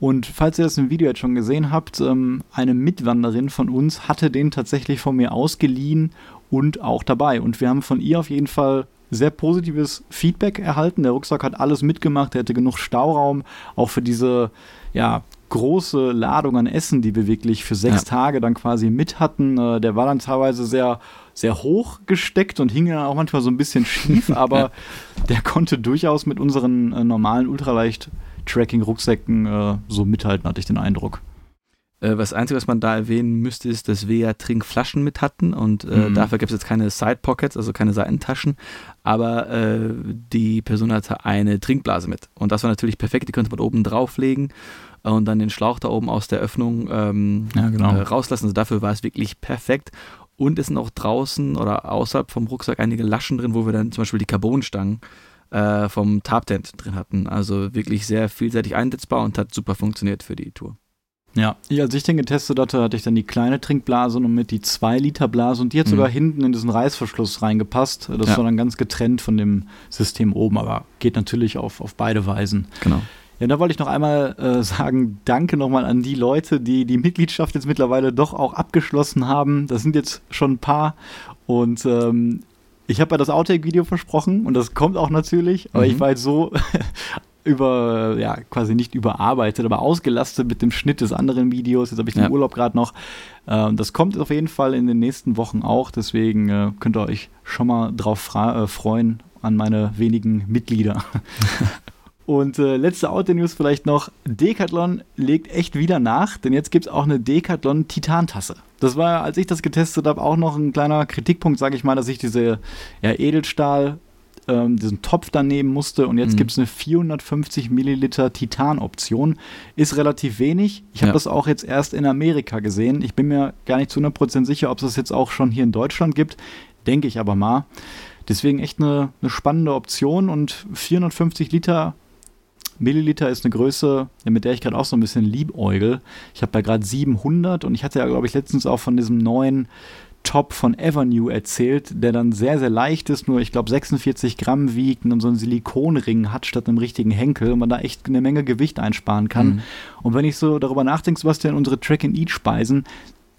Und falls ihr das im Video jetzt schon gesehen habt, ähm, eine Mitwanderin von uns hatte den tatsächlich von mir ausgeliehen und auch dabei. Und wir haben von ihr auf jeden Fall sehr positives Feedback erhalten. Der Rucksack hat alles mitgemacht, er hatte genug Stauraum, auch für diese ja, große Ladung an Essen, die wir wirklich für sechs ja. Tage dann quasi mit hatten. Äh, der war dann teilweise sehr, sehr hoch gesteckt und hing dann auch manchmal so ein bisschen schief, aber der konnte durchaus mit unseren äh, normalen Ultraleicht-Tracking-Rucksäcken äh, so mithalten, hatte ich den Eindruck. Äh, das Einzige, was man da erwähnen müsste, ist, dass wir ja Trinkflaschen mit hatten und äh, mhm. dafür gibt es jetzt keine Side Pockets, also keine Seitentaschen, aber äh, die Person hatte eine Trinkblase mit und das war natürlich perfekt, die könnte man oben drauflegen und dann den Schlauch da oben aus der Öffnung ähm, ja, genau. äh, rauslassen. Also dafür war es wirklich perfekt. Und es sind auch draußen oder außerhalb vom Rucksack einige Laschen drin, wo wir dann zum Beispiel die Carbonstangen äh, vom Tarptent drin hatten. Also wirklich sehr vielseitig einsetzbar und hat super funktioniert für die Tour. Ja, als ich den getestet hatte, hatte ich dann die kleine Trinkblase und mit die 2 Liter Blase und die hat mhm. sogar hinten in diesen Reißverschluss reingepasst. Das ja. war dann ganz getrennt von dem System oben, aber geht natürlich auf, auf beide Weisen. Genau. Ja, da wollte ich noch einmal äh, sagen, danke nochmal an die Leute, die die Mitgliedschaft jetzt mittlerweile doch auch abgeschlossen haben. Das sind jetzt schon ein paar und ähm, ich habe ja das Outtake-Video versprochen und das kommt auch natürlich, aber mhm. ich war jetzt so über, ja, quasi nicht überarbeitet, aber ausgelastet mit dem Schnitt des anderen Videos. Jetzt habe ich den ja. Urlaub gerade noch. Äh, das kommt auf jeden Fall in den nächsten Wochen auch, deswegen äh, könnt ihr euch schon mal drauf äh, freuen an meine wenigen Mitglieder. Und äh, letzte Auto-News vielleicht noch: Decathlon legt echt wieder nach, denn jetzt gibt es auch eine Decathlon Titantasse. Das war, als ich das getestet habe, auch noch ein kleiner Kritikpunkt, sage ich mal, dass ich diese ja, Edelstahl, ähm, diesen Topf daneben musste und jetzt mhm. gibt es eine 450 Milliliter Titan-Option. Ist relativ wenig. Ich habe ja. das auch jetzt erst in Amerika gesehen. Ich bin mir gar nicht zu 100% sicher, ob es das jetzt auch schon hier in Deutschland gibt. Denke ich aber mal. Deswegen echt eine, eine spannende Option und 450 Liter Milliliter ist eine Größe, mit der ich gerade auch so ein bisschen liebäugel. Ich habe da gerade 700 und ich hatte ja, glaube ich, letztens auch von diesem neuen Top von Avenue erzählt, der dann sehr, sehr leicht ist, nur ich glaube 46 Gramm wiegt und so einen Silikonring hat statt einem richtigen Henkel und man da echt eine Menge Gewicht einsparen kann. Mhm. Und wenn ich so darüber nachdenke, was denn unsere Track-and-Eat-Speisen,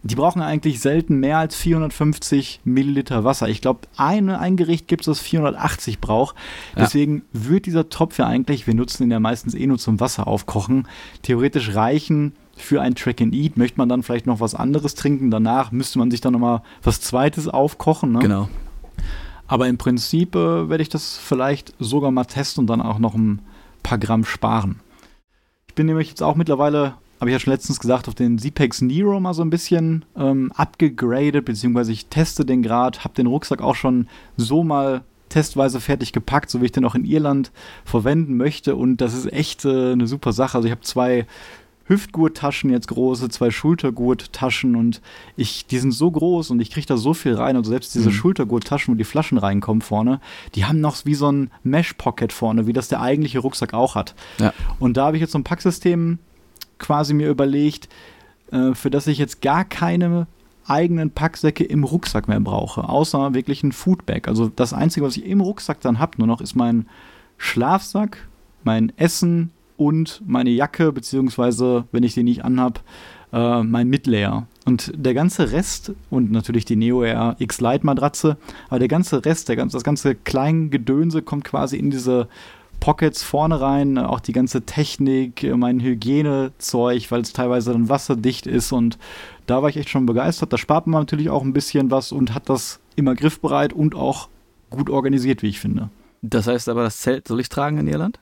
die brauchen eigentlich selten mehr als 450 Milliliter Wasser. Ich glaube, eine, ein Gericht gibt es, das 480 braucht. Deswegen ja. wird dieser Topf ja eigentlich, wir nutzen ihn ja meistens eh nur zum Wasser aufkochen, theoretisch reichen für ein Track and Eat. Möchte man dann vielleicht noch was anderes trinken? Danach müsste man sich dann nochmal was Zweites aufkochen. Ne? Genau. Aber im Prinzip äh, werde ich das vielleicht sogar mal testen und dann auch noch ein paar Gramm sparen. Ich bin nämlich jetzt auch mittlerweile habe ich ja schon letztens gesagt, auf den Zipex Nero mal so ein bisschen ähm, abgegradet, beziehungsweise ich teste den gerade, habe den Rucksack auch schon so mal testweise fertig gepackt, so wie ich den auch in Irland verwenden möchte. Und das ist echt äh, eine super Sache. Also ich habe zwei Hüftgurttaschen jetzt große, zwei Schultergurttaschen und ich, die sind so groß und ich kriege da so viel rein. Also selbst diese mhm. Schultergurttaschen, wo die Flaschen reinkommen vorne, die haben noch wie so ein Mesh-Pocket vorne, wie das der eigentliche Rucksack auch hat. Ja. Und da habe ich jetzt so ein Packsystem quasi mir überlegt, äh, für das ich jetzt gar keine eigenen Packsäcke im Rucksack mehr brauche, außer wirklich ein Foodbag. Also das Einzige, was ich im Rucksack dann habe, nur noch ist mein Schlafsack, mein Essen und meine Jacke, beziehungsweise, wenn ich die nicht anhab, äh, mein Midlayer. Und der ganze Rest und natürlich die Neo Air X Lite Matratze, aber der ganze Rest, der, das ganze Kleingedönse kommt quasi in diese Pockets vorne rein, auch die ganze Technik, mein Hygienezeug, weil es teilweise dann wasserdicht ist und da war ich echt schon begeistert. Da spart man natürlich auch ein bisschen was und hat das immer griffbereit und auch gut organisiert, wie ich finde. Das heißt aber, das Zelt soll ich tragen in Irland?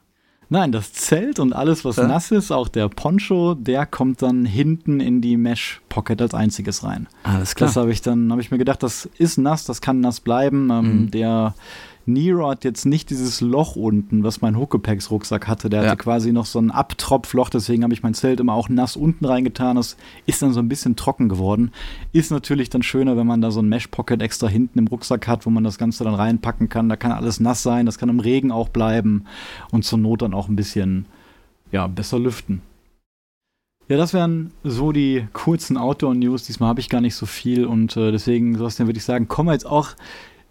Nein, das Zelt und alles, was ja. nass ist, auch der Poncho, der kommt dann hinten in die Mesh Pocket als einziges rein. Alles klar. Das habe ich dann, habe ich mir gedacht, das ist nass, das kann nass bleiben. Ähm, mhm. Der Nero hat jetzt nicht dieses Loch unten, was mein Huckepax-Rucksack hatte. Der ja. hatte quasi noch so ein Abtropfloch, deswegen habe ich mein Zelt immer auch nass unten reingetan. Das ist dann so ein bisschen trocken geworden. Ist natürlich dann schöner, wenn man da so ein Mesh-Pocket extra hinten im Rucksack hat, wo man das Ganze dann reinpacken kann. Da kann alles nass sein, das kann im Regen auch bleiben und zur Not dann auch ein bisschen ja, besser lüften. Ja, das wären so die kurzen Outdoor-News. Diesmal habe ich gar nicht so viel und äh, deswegen, Sebastian, würde ich sagen, kommen wir jetzt auch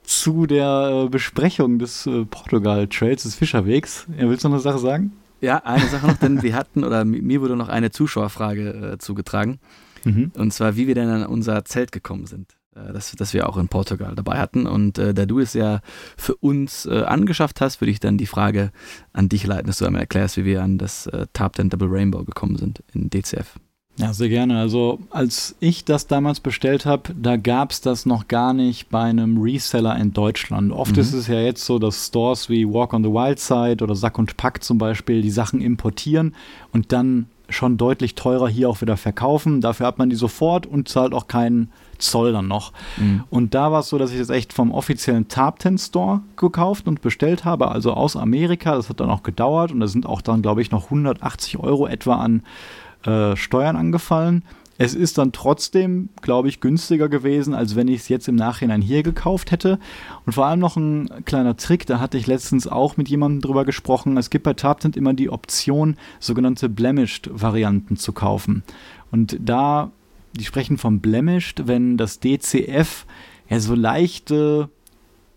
zu der äh, Besprechung des äh, Portugal-Trails, des Fischerwegs. Willst du noch eine Sache sagen? Ja, eine Sache noch, denn wir hatten, oder mir wurde noch eine Zuschauerfrage äh, zugetragen. Mhm. Und zwar, wie wir denn an unser Zelt gekommen sind. äh, das, das wir auch in Portugal dabei hatten. Und äh, da du es ja für uns angeschafft hast, würde ich dann die Frage an dich leiten, dass du einmal erklärst, wie wir an das 10 Double Rainbow gekommen sind in DCF. Ja, sehr gerne. Also als ich das damals bestellt habe, da gab es das noch gar nicht bei einem Reseller in Deutschland. Oft mhm. ist es ja jetzt so, dass Stores wie Walk on the Wild Side oder Sack und Pack zum Beispiel die Sachen importieren und dann schon deutlich teurer hier auch wieder verkaufen. Dafür hat man die sofort und zahlt auch keinen Zoll dann noch. Mhm. Und da war es so, dass ich das echt vom offiziellen Tarpten Store gekauft und bestellt habe, also aus Amerika. Das hat dann auch gedauert und da sind auch dann, glaube ich, noch 180 Euro etwa an äh, Steuern angefallen. Es ist dann trotzdem, glaube ich, günstiger gewesen, als wenn ich es jetzt im Nachhinein hier gekauft hätte. Und vor allem noch ein kleiner Trick, da hatte ich letztens auch mit jemandem drüber gesprochen. Es gibt bei Tarptent immer die Option, sogenannte Blemished-Varianten zu kaufen. Und da, die sprechen vom Blemished, wenn das DCF ja so leichte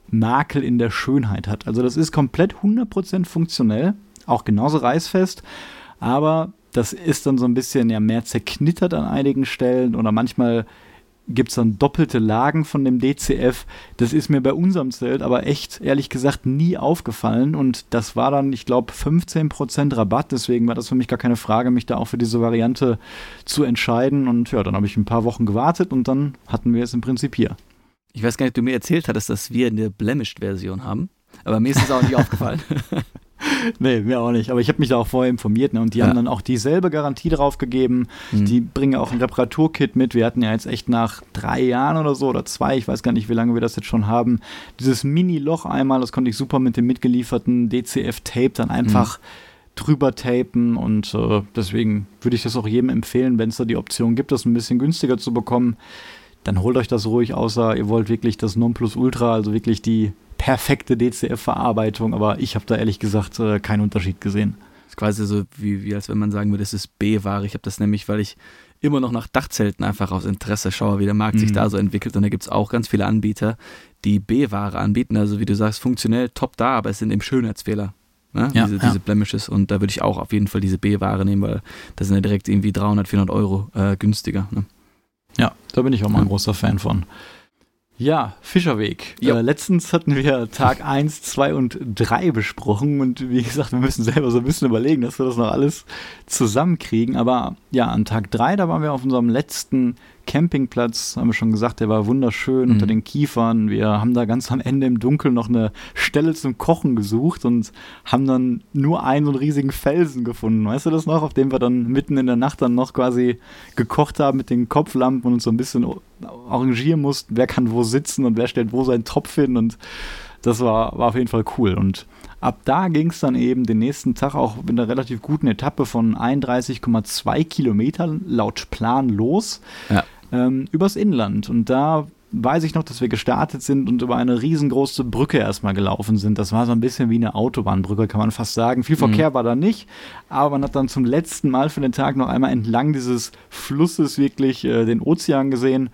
Makel in der Schönheit hat. Also das ist komplett 100% funktionell, auch genauso reißfest, aber das ist dann so ein bisschen ja mehr zerknittert an einigen Stellen oder manchmal gibt es dann doppelte Lagen von dem DCF. Das ist mir bei unserem Zelt aber echt, ehrlich gesagt, nie aufgefallen. Und das war dann, ich glaube, 15% Rabatt. Deswegen war das für mich gar keine Frage, mich da auch für diese Variante zu entscheiden. Und ja, dann habe ich ein paar Wochen gewartet und dann hatten wir es im Prinzip hier. Ich weiß gar nicht, ob du mir erzählt hattest, dass wir eine Blemished-Version haben. Aber mir ist es auch nicht aufgefallen. nee, mir auch nicht. Aber ich habe mich da auch vorher informiert ne? und die ja. haben dann auch dieselbe Garantie drauf gegeben. Mhm. Die bringen auch ein Reparaturkit mit. Wir hatten ja jetzt echt nach drei Jahren oder so oder zwei, ich weiß gar nicht, wie lange wir das jetzt schon haben, dieses Mini-Loch einmal, das konnte ich super mit dem mitgelieferten DCF-Tape dann einfach. Mhm drüber tapen und äh, deswegen würde ich das auch jedem empfehlen, wenn es da die Option gibt, das ein bisschen günstiger zu bekommen, dann holt euch das ruhig, außer ihr wollt wirklich das Nonplusultra, also wirklich die perfekte DCF-Verarbeitung, aber ich habe da ehrlich gesagt äh, keinen Unterschied gesehen. Das ist quasi so, wie, wie als wenn man sagen würde, das ist B-Ware. Ich habe das nämlich, weil ich immer noch nach Dachzelten einfach aus Interesse schaue, wie der Markt mhm. sich da so entwickelt. Und da gibt es auch ganz viele Anbieter, die B-Ware anbieten. Also wie du sagst, funktionell top da, aber es sind eben Schönheitsfehler. Ne? Ja, diese, ja. diese Blemishes. Und da würde ich auch auf jeden Fall diese B-Ware nehmen, weil das sind ja direkt irgendwie 300, 400 Euro äh, günstiger. Ne? Ja, da bin ich auch mal ein großer Fan von. Ja, Fischerweg. Äh, letztens hatten wir Tag 1, 2 und 3 besprochen und wie gesagt, wir müssen selber so ein bisschen überlegen, dass wir das noch alles zusammenkriegen. Aber ja, an Tag 3, da waren wir auf unserem letzten Campingplatz, haben wir schon gesagt, der war wunderschön mhm. unter den Kiefern. Wir haben da ganz am Ende im Dunkeln noch eine Stelle zum Kochen gesucht und haben dann nur einen so einen riesigen Felsen gefunden. Weißt du das noch? Auf dem wir dann mitten in der Nacht dann noch quasi gekocht haben mit den Kopflampen und uns so ein bisschen arrangieren mussten, wer kann wo sitzen und wer stellt wo seinen Topf hin und das war, war auf jeden Fall cool. Und ab da ging es dann eben den nächsten Tag auch mit einer relativ guten Etappe von 31,2 Kilometern laut Plan los. Ja ähm, übers Inland. Und da weiß ich noch, dass wir gestartet sind und über eine riesengroße Brücke erstmal gelaufen sind. Das war so ein bisschen wie eine Autobahnbrücke, kann man fast sagen. Viel Verkehr mhm. war da nicht, aber man hat dann zum letzten Mal für den Tag noch einmal entlang dieses Flusses wirklich äh, den Ozean gesehen.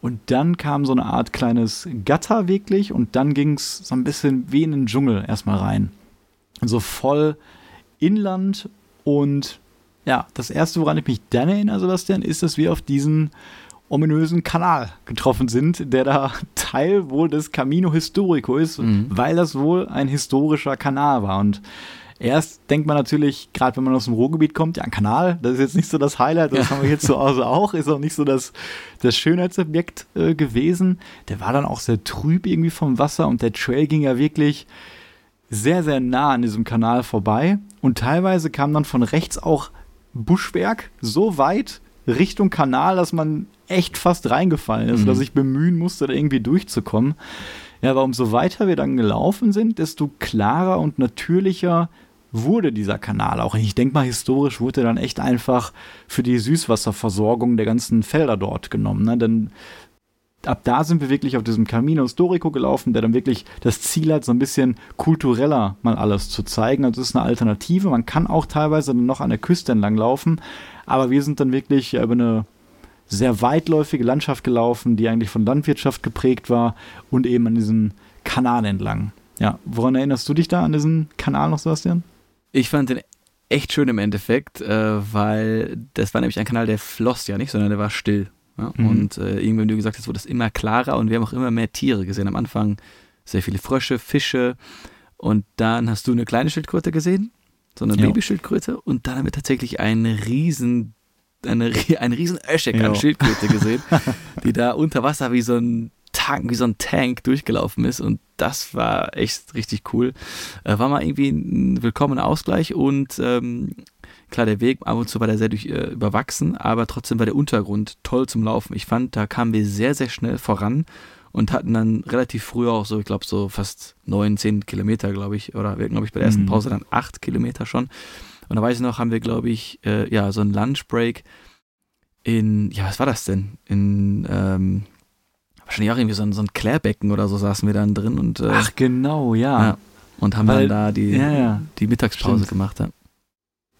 Und dann kam so eine Art kleines Gatter wirklich und dann ging es so ein bisschen wie in den Dschungel erstmal rein. Also voll Inland und ja, das erste, woran ich mich dann erinnere, Sebastian, ist, dass wir auf diesen ominösen Kanal getroffen sind, der da Teil wohl des Camino Historico ist, mhm. weil das wohl ein historischer Kanal war. Und erst denkt man natürlich, gerade wenn man aus dem Ruhrgebiet kommt, ja, ein Kanal, das ist jetzt nicht so das Highlight, das ja. haben wir hier zu Hause auch, ist auch nicht so das, das Schönheitsobjekt äh, gewesen. Der war dann auch sehr trüb irgendwie vom Wasser und der Trail ging ja wirklich sehr, sehr nah an diesem Kanal vorbei. Und teilweise kam dann von rechts auch Buschwerk so weit Richtung Kanal, dass man echt fast reingefallen ist, mhm. dass ich bemühen musste, da irgendwie durchzukommen. Ja, aber umso weiter wir dann gelaufen sind, desto klarer und natürlicher wurde dieser Kanal auch. Ich denke mal, historisch wurde er dann echt einfach für die Süßwasserversorgung der ganzen Felder dort genommen. Ne? Denn ab da sind wir wirklich auf diesem Camino Historico gelaufen, der dann wirklich das Ziel hat, so ein bisschen kultureller mal alles zu zeigen. Also es ist eine Alternative. Man kann auch teilweise noch an der Küste entlang laufen, aber wir sind dann wirklich über eine sehr weitläufige Landschaft gelaufen, die eigentlich von Landwirtschaft geprägt war und eben an diesem Kanal entlang. Ja, woran erinnerst du dich da an diesen Kanal noch, Sebastian? Ich fand den echt schön im Endeffekt, äh, weil das war nämlich ein Kanal, der floss ja nicht, sondern der war still. Ja? Mhm. Und äh, irgendwann, wie du gesagt hast, wurde es immer klarer und wir haben auch immer mehr Tiere gesehen. Am Anfang sehr viele Frösche, Fische und dann hast du eine kleine Schildkröte gesehen, so eine ja. Babyschildkröte und dann haben wir tatsächlich einen riesen eine, ein riesen Öschek an Schildkröte gesehen, die da unter Wasser wie so ein Tank, wie so ein Tank durchgelaufen ist und das war echt richtig cool. Äh, war mal irgendwie ein willkommener Ausgleich und ähm, klar, der Weg ab und zu war der sehr durch, äh, überwachsen, aber trotzdem war der Untergrund toll zum Laufen. Ich fand, da kamen wir sehr, sehr schnell voran und hatten dann relativ früh auch so, ich glaube, so fast neun, zehn Kilometer, glaube ich, oder wir glaube ich bei der ersten mhm. Pause dann acht Kilometer schon. Und da weiß ich noch, haben wir, glaube ich, äh, ja, so einen Lunchbreak in, ja, was war das denn? In, ähm, wahrscheinlich auch irgendwie so ein, so ein Klärbecken oder so saßen wir dann drin und. Äh, Ach, genau, ja. ja und haben Weil, dann da die, ja, ja. die Mittagspause Stimmt. gemacht. Ja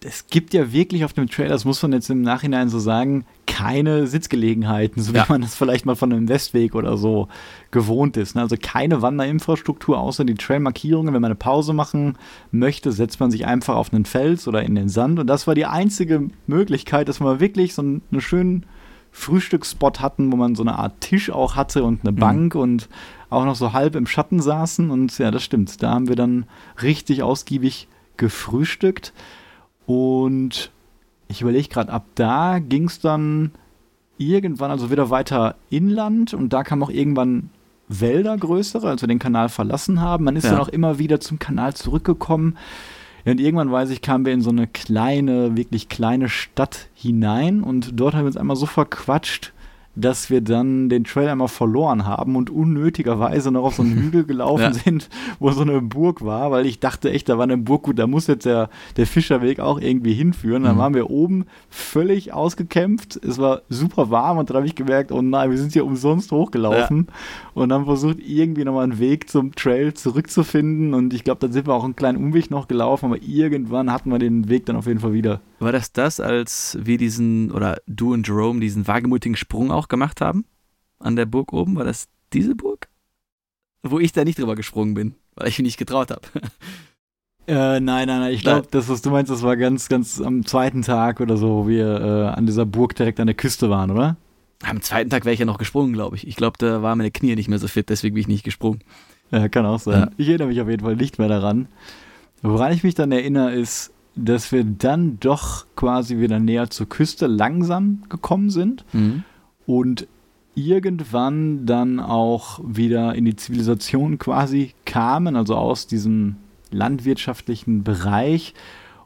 es gibt ja wirklich auf dem Trailer, das muss man jetzt im Nachhinein so sagen, keine Sitzgelegenheiten, so wie ja. man das vielleicht mal von einem Westweg oder so gewohnt ist. Ne? Also keine Wanderinfrastruktur außer die Trailmarkierungen. Wenn man eine Pause machen möchte, setzt man sich einfach auf einen Fels oder in den Sand. Und das war die einzige Möglichkeit, dass wir wirklich so einen, einen schönen Frühstücksspot hatten, wo man so eine Art Tisch auch hatte und eine mhm. Bank und auch noch so halb im Schatten saßen. Und ja, das stimmt. Da haben wir dann richtig ausgiebig gefrühstückt. Und ich überlege gerade, ab da ging es dann irgendwann also wieder weiter inland und da kam auch irgendwann Wälder größere, als wir den Kanal verlassen haben. Man ist ja. dann auch immer wieder zum Kanal zurückgekommen. Und irgendwann, weiß ich, kamen wir in so eine kleine, wirklich kleine Stadt hinein und dort haben wir uns einmal so verquatscht, dass wir dann den Trail einmal verloren haben und unnötigerweise noch auf so einen Hügel gelaufen ja. sind, wo so eine Burg war, weil ich dachte echt, da war eine Burg, gut, da muss jetzt der, der Fischerweg auch irgendwie hinführen. Dann mhm. waren wir oben völlig ausgekämpft, es war super warm und dann habe ich gemerkt, oh nein, wir sind hier umsonst hochgelaufen ja. und dann versucht irgendwie nochmal einen Weg zum Trail zurückzufinden und ich glaube, dann sind wir auch einen kleinen Umweg noch gelaufen, aber irgendwann hatten wir den Weg dann auf jeden Fall wieder. War das das, als wir diesen, oder du und Jerome diesen wagemutigen Sprung auch gemacht haben? An der Burg oben? War das diese Burg? Wo ich da nicht drüber gesprungen bin, weil ich mich nicht getraut habe. Äh, nein, nein, nein. Ich glaube, das, was du meinst, das war ganz, ganz am zweiten Tag oder so, wo wir äh, an dieser Burg direkt an der Küste waren, oder? Am zweiten Tag wäre ich ja noch gesprungen, glaube ich. Ich glaube, da waren meine Knie nicht mehr so fit, deswegen bin ich nicht gesprungen. Ja, kann auch sein. Ja. Ich erinnere mich auf jeden Fall nicht mehr daran. Woran ich mich dann erinnere, ist, dass wir dann doch quasi wieder näher zur Küste langsam gekommen sind mhm. und irgendwann dann auch wieder in die Zivilisation quasi kamen, also aus diesem landwirtschaftlichen Bereich.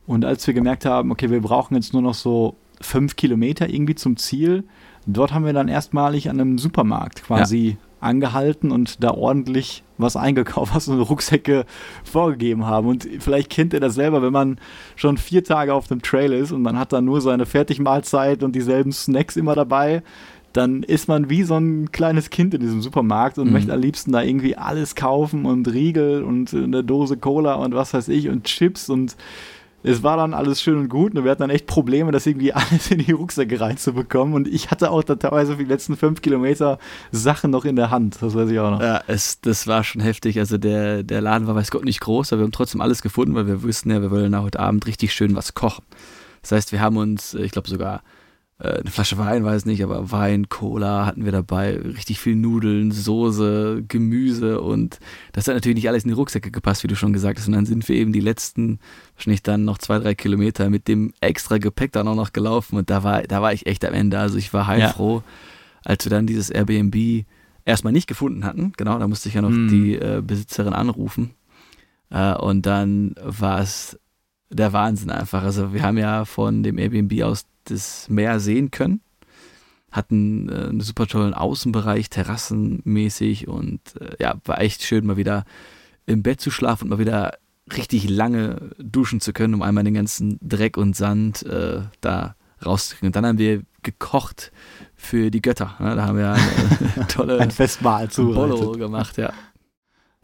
Und als wir gemerkt haben, okay, wir brauchen jetzt nur noch so fünf Kilometer irgendwie zum Ziel, dort haben wir dann erstmalig an einem Supermarkt quasi ja angehalten und da ordentlich was eingekauft, was unsere Rucksäcke vorgegeben haben. Und vielleicht kennt ihr das selber, wenn man schon vier Tage auf dem Trail ist und man hat dann nur seine Fertigmahlzeit und dieselben Snacks immer dabei, dann ist man wie so ein kleines Kind in diesem Supermarkt und mhm. möchte am liebsten da irgendwie alles kaufen und Riegel und eine Dose Cola und was weiß ich und Chips und es war dann alles schön und gut und wir hatten dann echt Probleme, das irgendwie alles in die Rucksäcke reinzubekommen. Und ich hatte auch teilweise für die letzten fünf Kilometer Sachen noch in der Hand. Das weiß ich auch noch. Ja, es, das war schon heftig. Also der, der Laden war, weiß Gott, nicht groß, aber wir haben trotzdem alles gefunden, weil wir wussten ja, wir wollen nach heute Abend richtig schön was kochen. Das heißt, wir haben uns, ich glaube sogar äh, eine Flasche Wein, weiß nicht, aber Wein, Cola hatten wir dabei, richtig viel Nudeln, Soße, Gemüse und das hat natürlich nicht alles in die Rucksäcke gepasst, wie du schon gesagt hast. Und dann sind wir eben die letzten, wahrscheinlich dann noch zwei, drei Kilometer mit dem extra Gepäck dann auch noch gelaufen und da war, da war ich echt am Ende. Also ich war heilfroh, ja. als wir dann dieses Airbnb erstmal nicht gefunden hatten. Genau, da musste ich ja noch mm. die äh, Besitzerin anrufen. Äh, und dann war es der Wahnsinn einfach. Also wir haben ja von dem Airbnb aus das Meer sehen können. Hatten äh, einen super tollen Außenbereich, terrassenmäßig und äh, ja, war echt schön, mal wieder im Bett zu schlafen und mal wieder richtig lange duschen zu können, um einmal den ganzen Dreck und Sand äh, da rauszukriegen. Und dann haben wir gekocht für die Götter. Ne? Da haben wir eine tolle ein Festmahl Bolo gemacht, ja.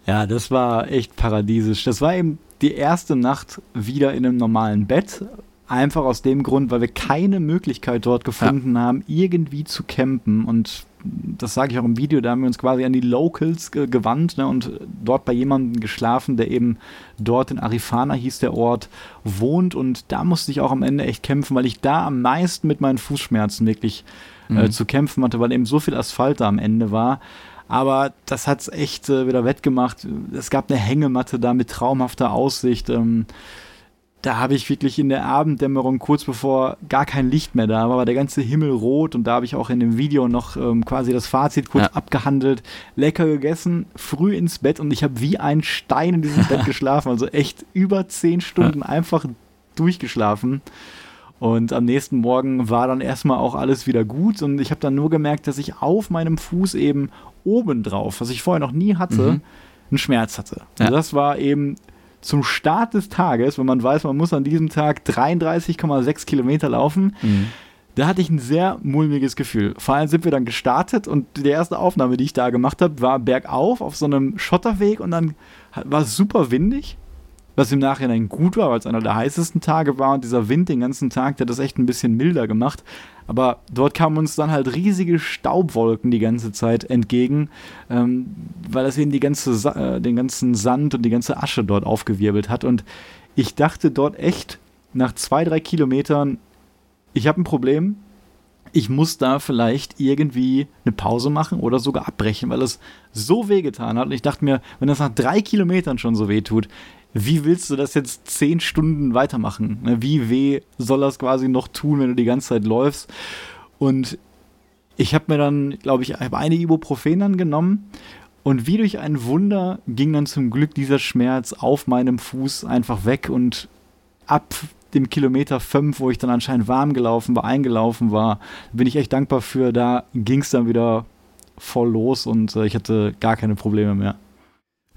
Ja, das war echt paradiesisch. Das war eben die erste Nacht wieder in einem normalen Bett. Einfach aus dem Grund, weil wir keine Möglichkeit dort gefunden ja. haben, irgendwie zu campen. Und das sage ich auch im Video, da haben wir uns quasi an die Locals ge gewandt ne, und dort bei jemandem geschlafen, der eben dort in Arifana hieß der Ort, wohnt und da musste ich auch am Ende echt kämpfen, weil ich da am meisten mit meinen Fußschmerzen wirklich äh, mhm. äh, zu kämpfen hatte, weil eben so viel Asphalt da am Ende war. Aber das hat es echt äh, wieder wettgemacht. Es gab eine Hängematte da mit traumhafter Aussicht. Ähm, da habe ich wirklich in der Abenddämmerung, kurz bevor gar kein Licht mehr da war, war der ganze Himmel rot und da habe ich auch in dem Video noch ähm, quasi das Fazit kurz ja. abgehandelt. Lecker gegessen, früh ins Bett und ich habe wie ein Stein in diesem Bett geschlafen. Also echt über zehn Stunden einfach durchgeschlafen. Und am nächsten Morgen war dann erstmal auch alles wieder gut und ich habe dann nur gemerkt, dass ich auf meinem Fuß eben oben drauf, was ich vorher noch nie hatte, mhm. einen Schmerz hatte. Ja. Und das war eben zum Start des Tages, wenn man weiß, man muss an diesem Tag 33,6 Kilometer laufen, mhm. da hatte ich ein sehr mulmiges Gefühl. Vor allem sind wir dann gestartet und die erste Aufnahme, die ich da gemacht habe, war bergauf auf so einem Schotterweg und dann war es super windig was im Nachhinein gut war, weil es einer der heißesten Tage war und dieser Wind den ganzen Tag, der das echt ein bisschen milder gemacht. Aber dort kamen uns dann halt riesige Staubwolken die ganze Zeit entgegen, ähm, weil das eben die ganze, äh, den ganzen Sand und die ganze Asche dort aufgewirbelt hat. Und ich dachte dort echt nach zwei, drei Kilometern, ich habe ein Problem, ich muss da vielleicht irgendwie eine Pause machen oder sogar abbrechen, weil es so wehgetan hat. Und ich dachte mir, wenn das nach drei Kilometern schon so weh tut, wie willst du das jetzt zehn Stunden weitermachen? Ne, wie weh soll das quasi noch tun, wenn du die ganze Zeit läufst? Und ich habe mir dann, glaube ich, eine Ibuprofen dann genommen und wie durch ein Wunder ging dann zum Glück dieser Schmerz auf meinem Fuß einfach weg und ab dem Kilometer 5, wo ich dann anscheinend warm gelaufen war, eingelaufen war, bin ich echt dankbar für. Da ging es dann wieder voll los und äh, ich hatte gar keine Probleme mehr.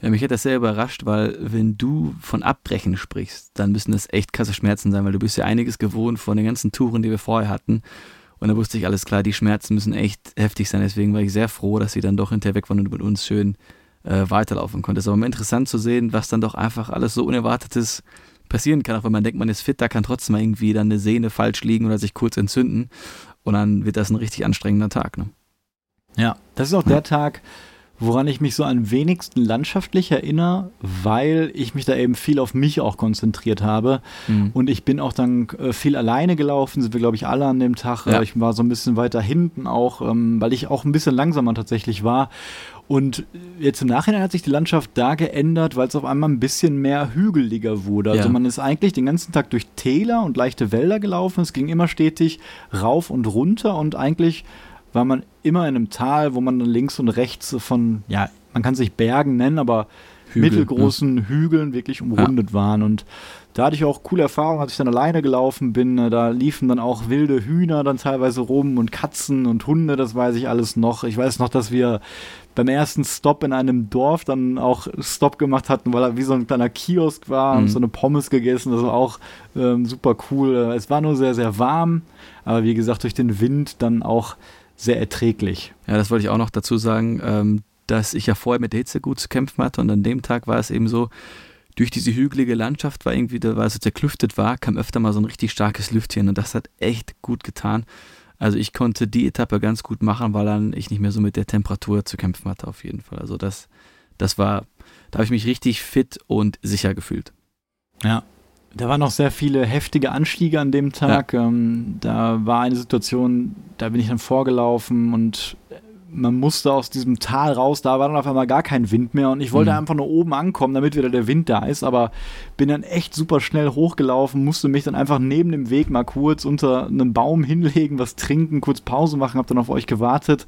Ja, mich hat das sehr überrascht, weil wenn du von Abbrechen sprichst, dann müssen das echt krasse Schmerzen sein, weil du bist ja einiges gewohnt von den ganzen Touren, die wir vorher hatten. Und da wusste ich alles klar, die Schmerzen müssen echt heftig sein. Deswegen war ich sehr froh, dass sie dann doch hinterher weg waren und mit uns schön äh, weiterlaufen konnte. Es ist aber immer interessant zu sehen, was dann doch einfach alles so Unerwartetes passieren kann. Auch wenn man denkt, man ist fit, da kann trotzdem mal irgendwie dann eine Sehne falsch liegen oder sich kurz entzünden. Und dann wird das ein richtig anstrengender Tag. Ne? Ja, das ist auch der Tag, woran ich mich so am wenigsten landschaftlich erinnere, weil ich mich da eben viel auf mich auch konzentriert habe. Mhm. Und ich bin auch dann äh, viel alleine gelaufen, sind wir, glaube ich, alle an dem Tag. Ja. Ich war so ein bisschen weiter hinten auch, ähm, weil ich auch ein bisschen langsamer tatsächlich war. Und jetzt im Nachhinein hat sich die Landschaft da geändert, weil es auf einmal ein bisschen mehr hügeliger wurde. Also ja. man ist eigentlich den ganzen Tag durch Täler und leichte Wälder gelaufen. Es ging immer stetig rauf und runter und eigentlich war man immer in einem Tal, wo man dann links und rechts von, ja, man kann sich Bergen nennen, aber Hügel, mittelgroßen ne? Hügeln wirklich umrundet ja. waren. Und da hatte ich auch coole Erfahrungen, als ich dann alleine gelaufen bin. Ne, da liefen dann auch wilde Hühner dann teilweise rum und Katzen und Hunde, das weiß ich alles noch. Ich weiß noch, dass wir beim ersten Stop in einem Dorf dann auch Stop gemacht hatten, weil er wie so ein kleiner Kiosk war mhm. und so eine Pommes gegessen. Das war auch ähm, super cool. Es war nur sehr, sehr warm, aber wie gesagt, durch den Wind dann auch sehr erträglich. Ja, das wollte ich auch noch dazu sagen, ähm, dass ich ja vorher mit der Hitze gut zu kämpfen hatte und an dem Tag war es eben so, durch diese hügelige Landschaft war irgendwie, da, weil es so zerklüftet war, kam öfter mal so ein richtig starkes Lüftchen und das hat echt gut getan. Also ich konnte die Etappe ganz gut machen, weil dann ich nicht mehr so mit der Temperatur zu kämpfen hatte auf jeden Fall. Also das, das war, da habe ich mich richtig fit und sicher gefühlt. Ja, da waren noch sehr viele heftige Anstiege an dem Tag. Ja. Ähm, da war eine Situation, da bin ich dann vorgelaufen und man musste aus diesem Tal raus, da war dann auf einmal gar kein Wind mehr und ich wollte mhm. einfach nur oben ankommen, damit wieder der Wind da ist, aber bin dann echt super schnell hochgelaufen, musste mich dann einfach neben dem Weg mal kurz unter einem Baum hinlegen, was trinken, kurz Pause machen, habe dann auf euch gewartet.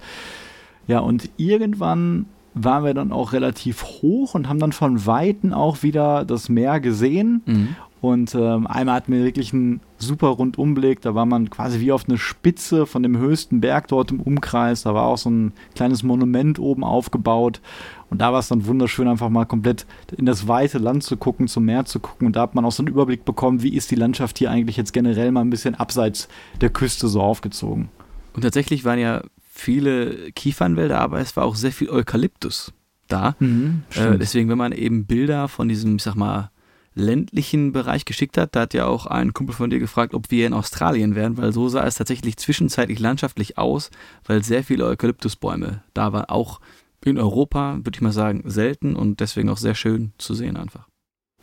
Ja, und irgendwann waren wir dann auch relativ hoch und haben dann von Weitem auch wieder das Meer gesehen. Mhm. Und ähm, einmal hatten wir wirklich einen super Rundumblick. Da war man quasi wie auf eine Spitze von dem höchsten Berg dort im Umkreis. Da war auch so ein kleines Monument oben aufgebaut. Und da war es dann wunderschön, einfach mal komplett in das weite Land zu gucken, zum Meer zu gucken. Und da hat man auch so einen Überblick bekommen, wie ist die Landschaft hier eigentlich jetzt generell mal ein bisschen abseits der Küste so aufgezogen. Und tatsächlich waren ja viele Kiefernwälder, aber es war auch sehr viel Eukalyptus da. Mhm, äh, deswegen, wenn man eben Bilder von diesem, ich sag mal, ländlichen Bereich geschickt hat. Da hat ja auch ein Kumpel von dir gefragt, ob wir in Australien wären, weil so sah es tatsächlich zwischenzeitlich landschaftlich aus, weil sehr viele Eukalyptusbäume da waren. Auch in Europa, würde ich mal sagen, selten und deswegen auch sehr schön zu sehen einfach.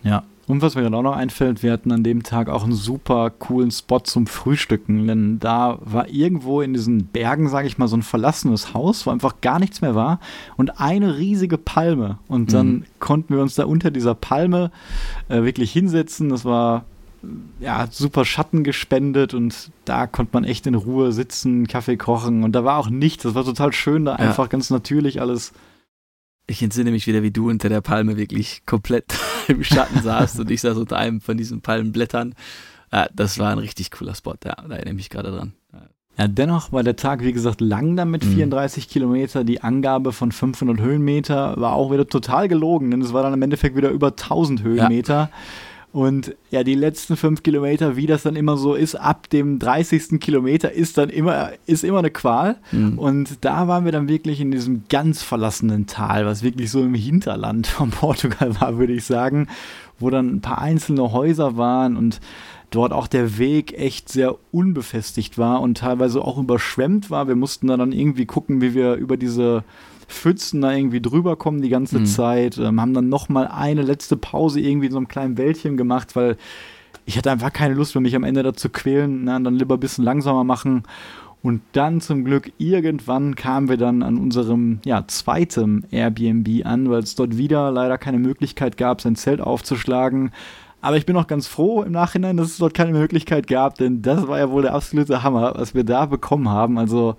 Ja, und was mir gerade auch noch einfällt, wir hatten an dem Tag auch einen super coolen Spot zum Frühstücken, denn da war irgendwo in diesen Bergen, sage ich mal, so ein verlassenes Haus, wo einfach gar nichts mehr war und eine riesige Palme. Und dann mhm. konnten wir uns da unter dieser Palme äh, wirklich hinsetzen. Das war ja, super Schatten gespendet und da konnte man echt in Ruhe sitzen, Kaffee kochen und da war auch nichts. Das war total schön, da ja. einfach ganz natürlich alles ich entsinne mich wieder, wie du unter der Palme wirklich komplett im Schatten saßt und ich saß unter einem von diesen Palmenblättern. Ja, das war ein richtig cooler Spot, ja, da erinnere ich mich gerade dran. Ja, dennoch war der Tag, wie gesagt, lang dann mit 34 mhm. Kilometer. Die Angabe von 500 Höhenmeter war auch wieder total gelogen, denn es war dann im Endeffekt wieder über 1000 Höhenmeter. Ja. Und ja, die letzten fünf Kilometer, wie das dann immer so ist, ab dem 30. Kilometer ist dann immer, ist immer eine Qual. Mhm. Und da waren wir dann wirklich in diesem ganz verlassenen Tal, was wirklich so im Hinterland von Portugal war, würde ich sagen, wo dann ein paar einzelne Häuser waren und dort auch der Weg echt sehr unbefestigt war und teilweise auch überschwemmt war. Wir mussten dann irgendwie gucken, wie wir über diese Pfützen da irgendwie drüber kommen die ganze mhm. Zeit. Ähm, haben dann noch mal eine letzte Pause irgendwie in so einem kleinen Wäldchen gemacht, weil ich hatte einfach keine Lust, mich am Ende dazu quälen. Na, dann lieber ein bisschen langsamer machen. Und dann zum Glück irgendwann kamen wir dann an unserem ja, zweiten Airbnb an, weil es dort wieder leider keine Möglichkeit gab, sein Zelt aufzuschlagen. Aber ich bin auch ganz froh im Nachhinein, dass es dort keine Möglichkeit gab, denn das war ja wohl der absolute Hammer, was wir da bekommen haben. Also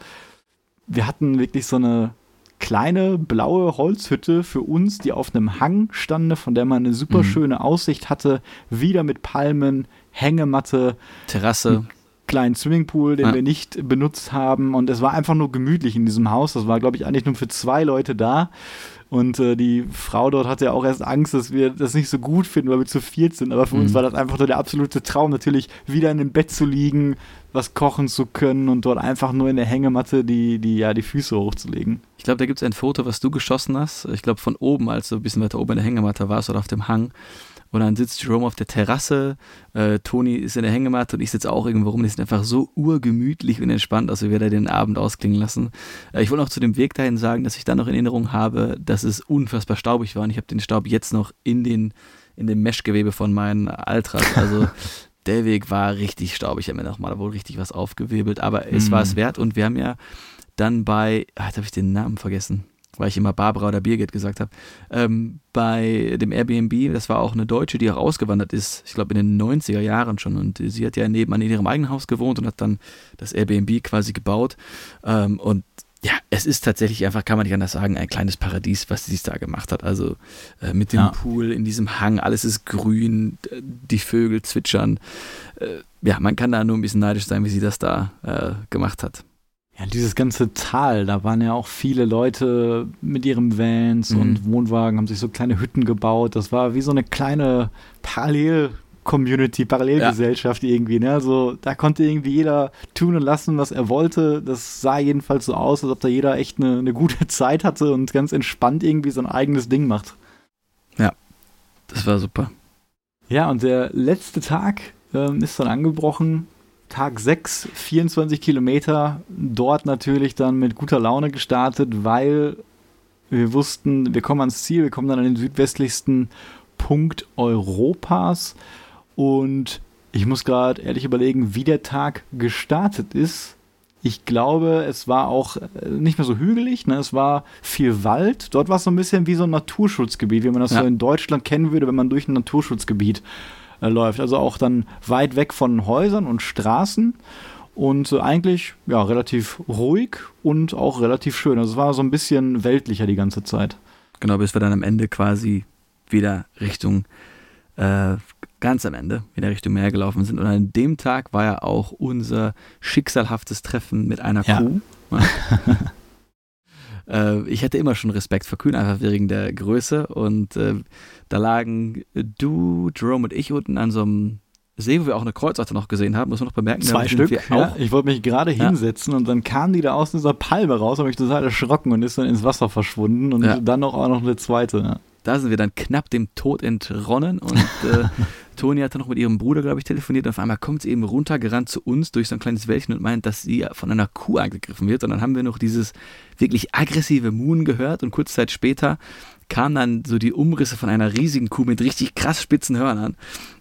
wir hatten wirklich so eine kleine blaue Holzhütte für uns, die auf einem Hang stande, von der man eine super mhm. schöne Aussicht hatte. Wieder mit Palmen, Hängematte, Terrasse. Kleinen Swimmingpool, den ja. wir nicht benutzt haben. Und es war einfach nur gemütlich in diesem Haus. Das war, glaube ich, eigentlich nur für zwei Leute da. Und äh, die Frau dort hatte ja auch erst Angst, dass wir das nicht so gut finden, weil wir zu viert sind. Aber für mhm. uns war das einfach nur der absolute Traum, natürlich wieder in dem Bett zu liegen, was kochen zu können und dort einfach nur in der Hängematte die, die, ja, die Füße hochzulegen. Ich glaube, da gibt es ein Foto, was du geschossen hast. Ich glaube, von oben, als du ein bisschen weiter oben in der Hängematte warst oder auf dem Hang. Und dann sitzt Jerome auf der Terrasse, äh, Toni ist in der Hängematte und ich sitze auch irgendwo rum. Die sind einfach so urgemütlich und entspannt, als wir da den Abend ausklingen lassen. Äh, ich wollte noch zu dem Weg dahin sagen, dass ich dann noch in Erinnerung habe, dass es unfassbar staubig war und ich habe den Staub jetzt noch in den in dem Meshgewebe von meinen Altras. Also der Weg war richtig staubig. Ich habe mir noch mal wohl richtig was aufgewirbelt, aber es mhm. war es wert und wir haben ja dann bei, ah, jetzt habe ich den Namen vergessen weil ich immer Barbara oder Birgit gesagt habe, ähm, bei dem Airbnb, das war auch eine Deutsche, die auch ausgewandert ist, ich glaube in den 90er Jahren schon. Und sie hat ja nebenan in ihrem eigenen Haus gewohnt und hat dann das Airbnb quasi gebaut. Ähm, und ja, es ist tatsächlich einfach, kann man nicht anders sagen, ein kleines Paradies, was sie da gemacht hat. Also äh, mit dem ja. Pool in diesem Hang, alles ist grün, die Vögel zwitschern. Äh, ja, man kann da nur ein bisschen neidisch sein, wie sie das da äh, gemacht hat. Ja, dieses ganze Tal, da waren ja auch viele Leute mit ihren Vans mhm. und Wohnwagen, haben sich so kleine Hütten gebaut. Das war wie so eine kleine Parallel-Community, Parallelgesellschaft ja. irgendwie. Ne? Also da konnte irgendwie jeder tun und lassen, was er wollte. Das sah jedenfalls so aus, als ob da jeder echt eine, eine gute Zeit hatte und ganz entspannt irgendwie sein eigenes Ding macht. Ja, das war super. Ja, und der letzte Tag ähm, ist dann angebrochen Tag 6, 24 Kilometer, dort natürlich dann mit guter Laune gestartet, weil wir wussten, wir kommen ans Ziel, wir kommen dann an den südwestlichsten Punkt Europas und ich muss gerade ehrlich überlegen, wie der Tag gestartet ist. Ich glaube, es war auch äh, nicht mehr so hügelig, ne? es war viel Wald. Dort war es so ein bisschen wie so ein Naturschutzgebiet, wie man das ja. so in Deutschland kennen würde, wenn man durch ein Naturschutzgebiet äh, läuft. Also auch dann weit weg von Häusern und Straßen und äh, eigentlich ja relativ ruhig und auch relativ schön. Also es war so ein bisschen weltlicher die ganze Zeit. Genau, bis wir dann am Ende quasi wieder Richtung äh, ganz am Ende wieder Richtung Meer gelaufen sind. Und an dem Tag war ja auch unser schicksalhaftes Treffen mit einer ja. Kuh. äh, ich hatte immer schon Respekt vor Kühen, einfach wegen der Größe. Und äh, da lagen du, Jerome und ich unten an so einem See, wo wir auch eine Kreuzotter noch gesehen haben, muss man noch bemerken. Zwei Stück, ja. Ich wollte mich gerade ja. hinsetzen und dann kam die da aus dieser Palme raus, habe mich total erschrocken und ist dann ins Wasser verschwunden und ja. dann noch auch noch eine zweite. Da sind wir dann knapp dem Tod entronnen und äh, Toni hatte noch mit ihrem Bruder, glaube ich, telefoniert und auf einmal kommt sie eben runtergerannt zu uns durch so ein kleines Wäldchen und meint, dass sie von einer Kuh angegriffen wird. Und dann haben wir noch dieses wirklich aggressive Moon gehört und kurze Zeit später kamen dann so die Umrisse von einer riesigen Kuh mit richtig krass spitzen Hörnern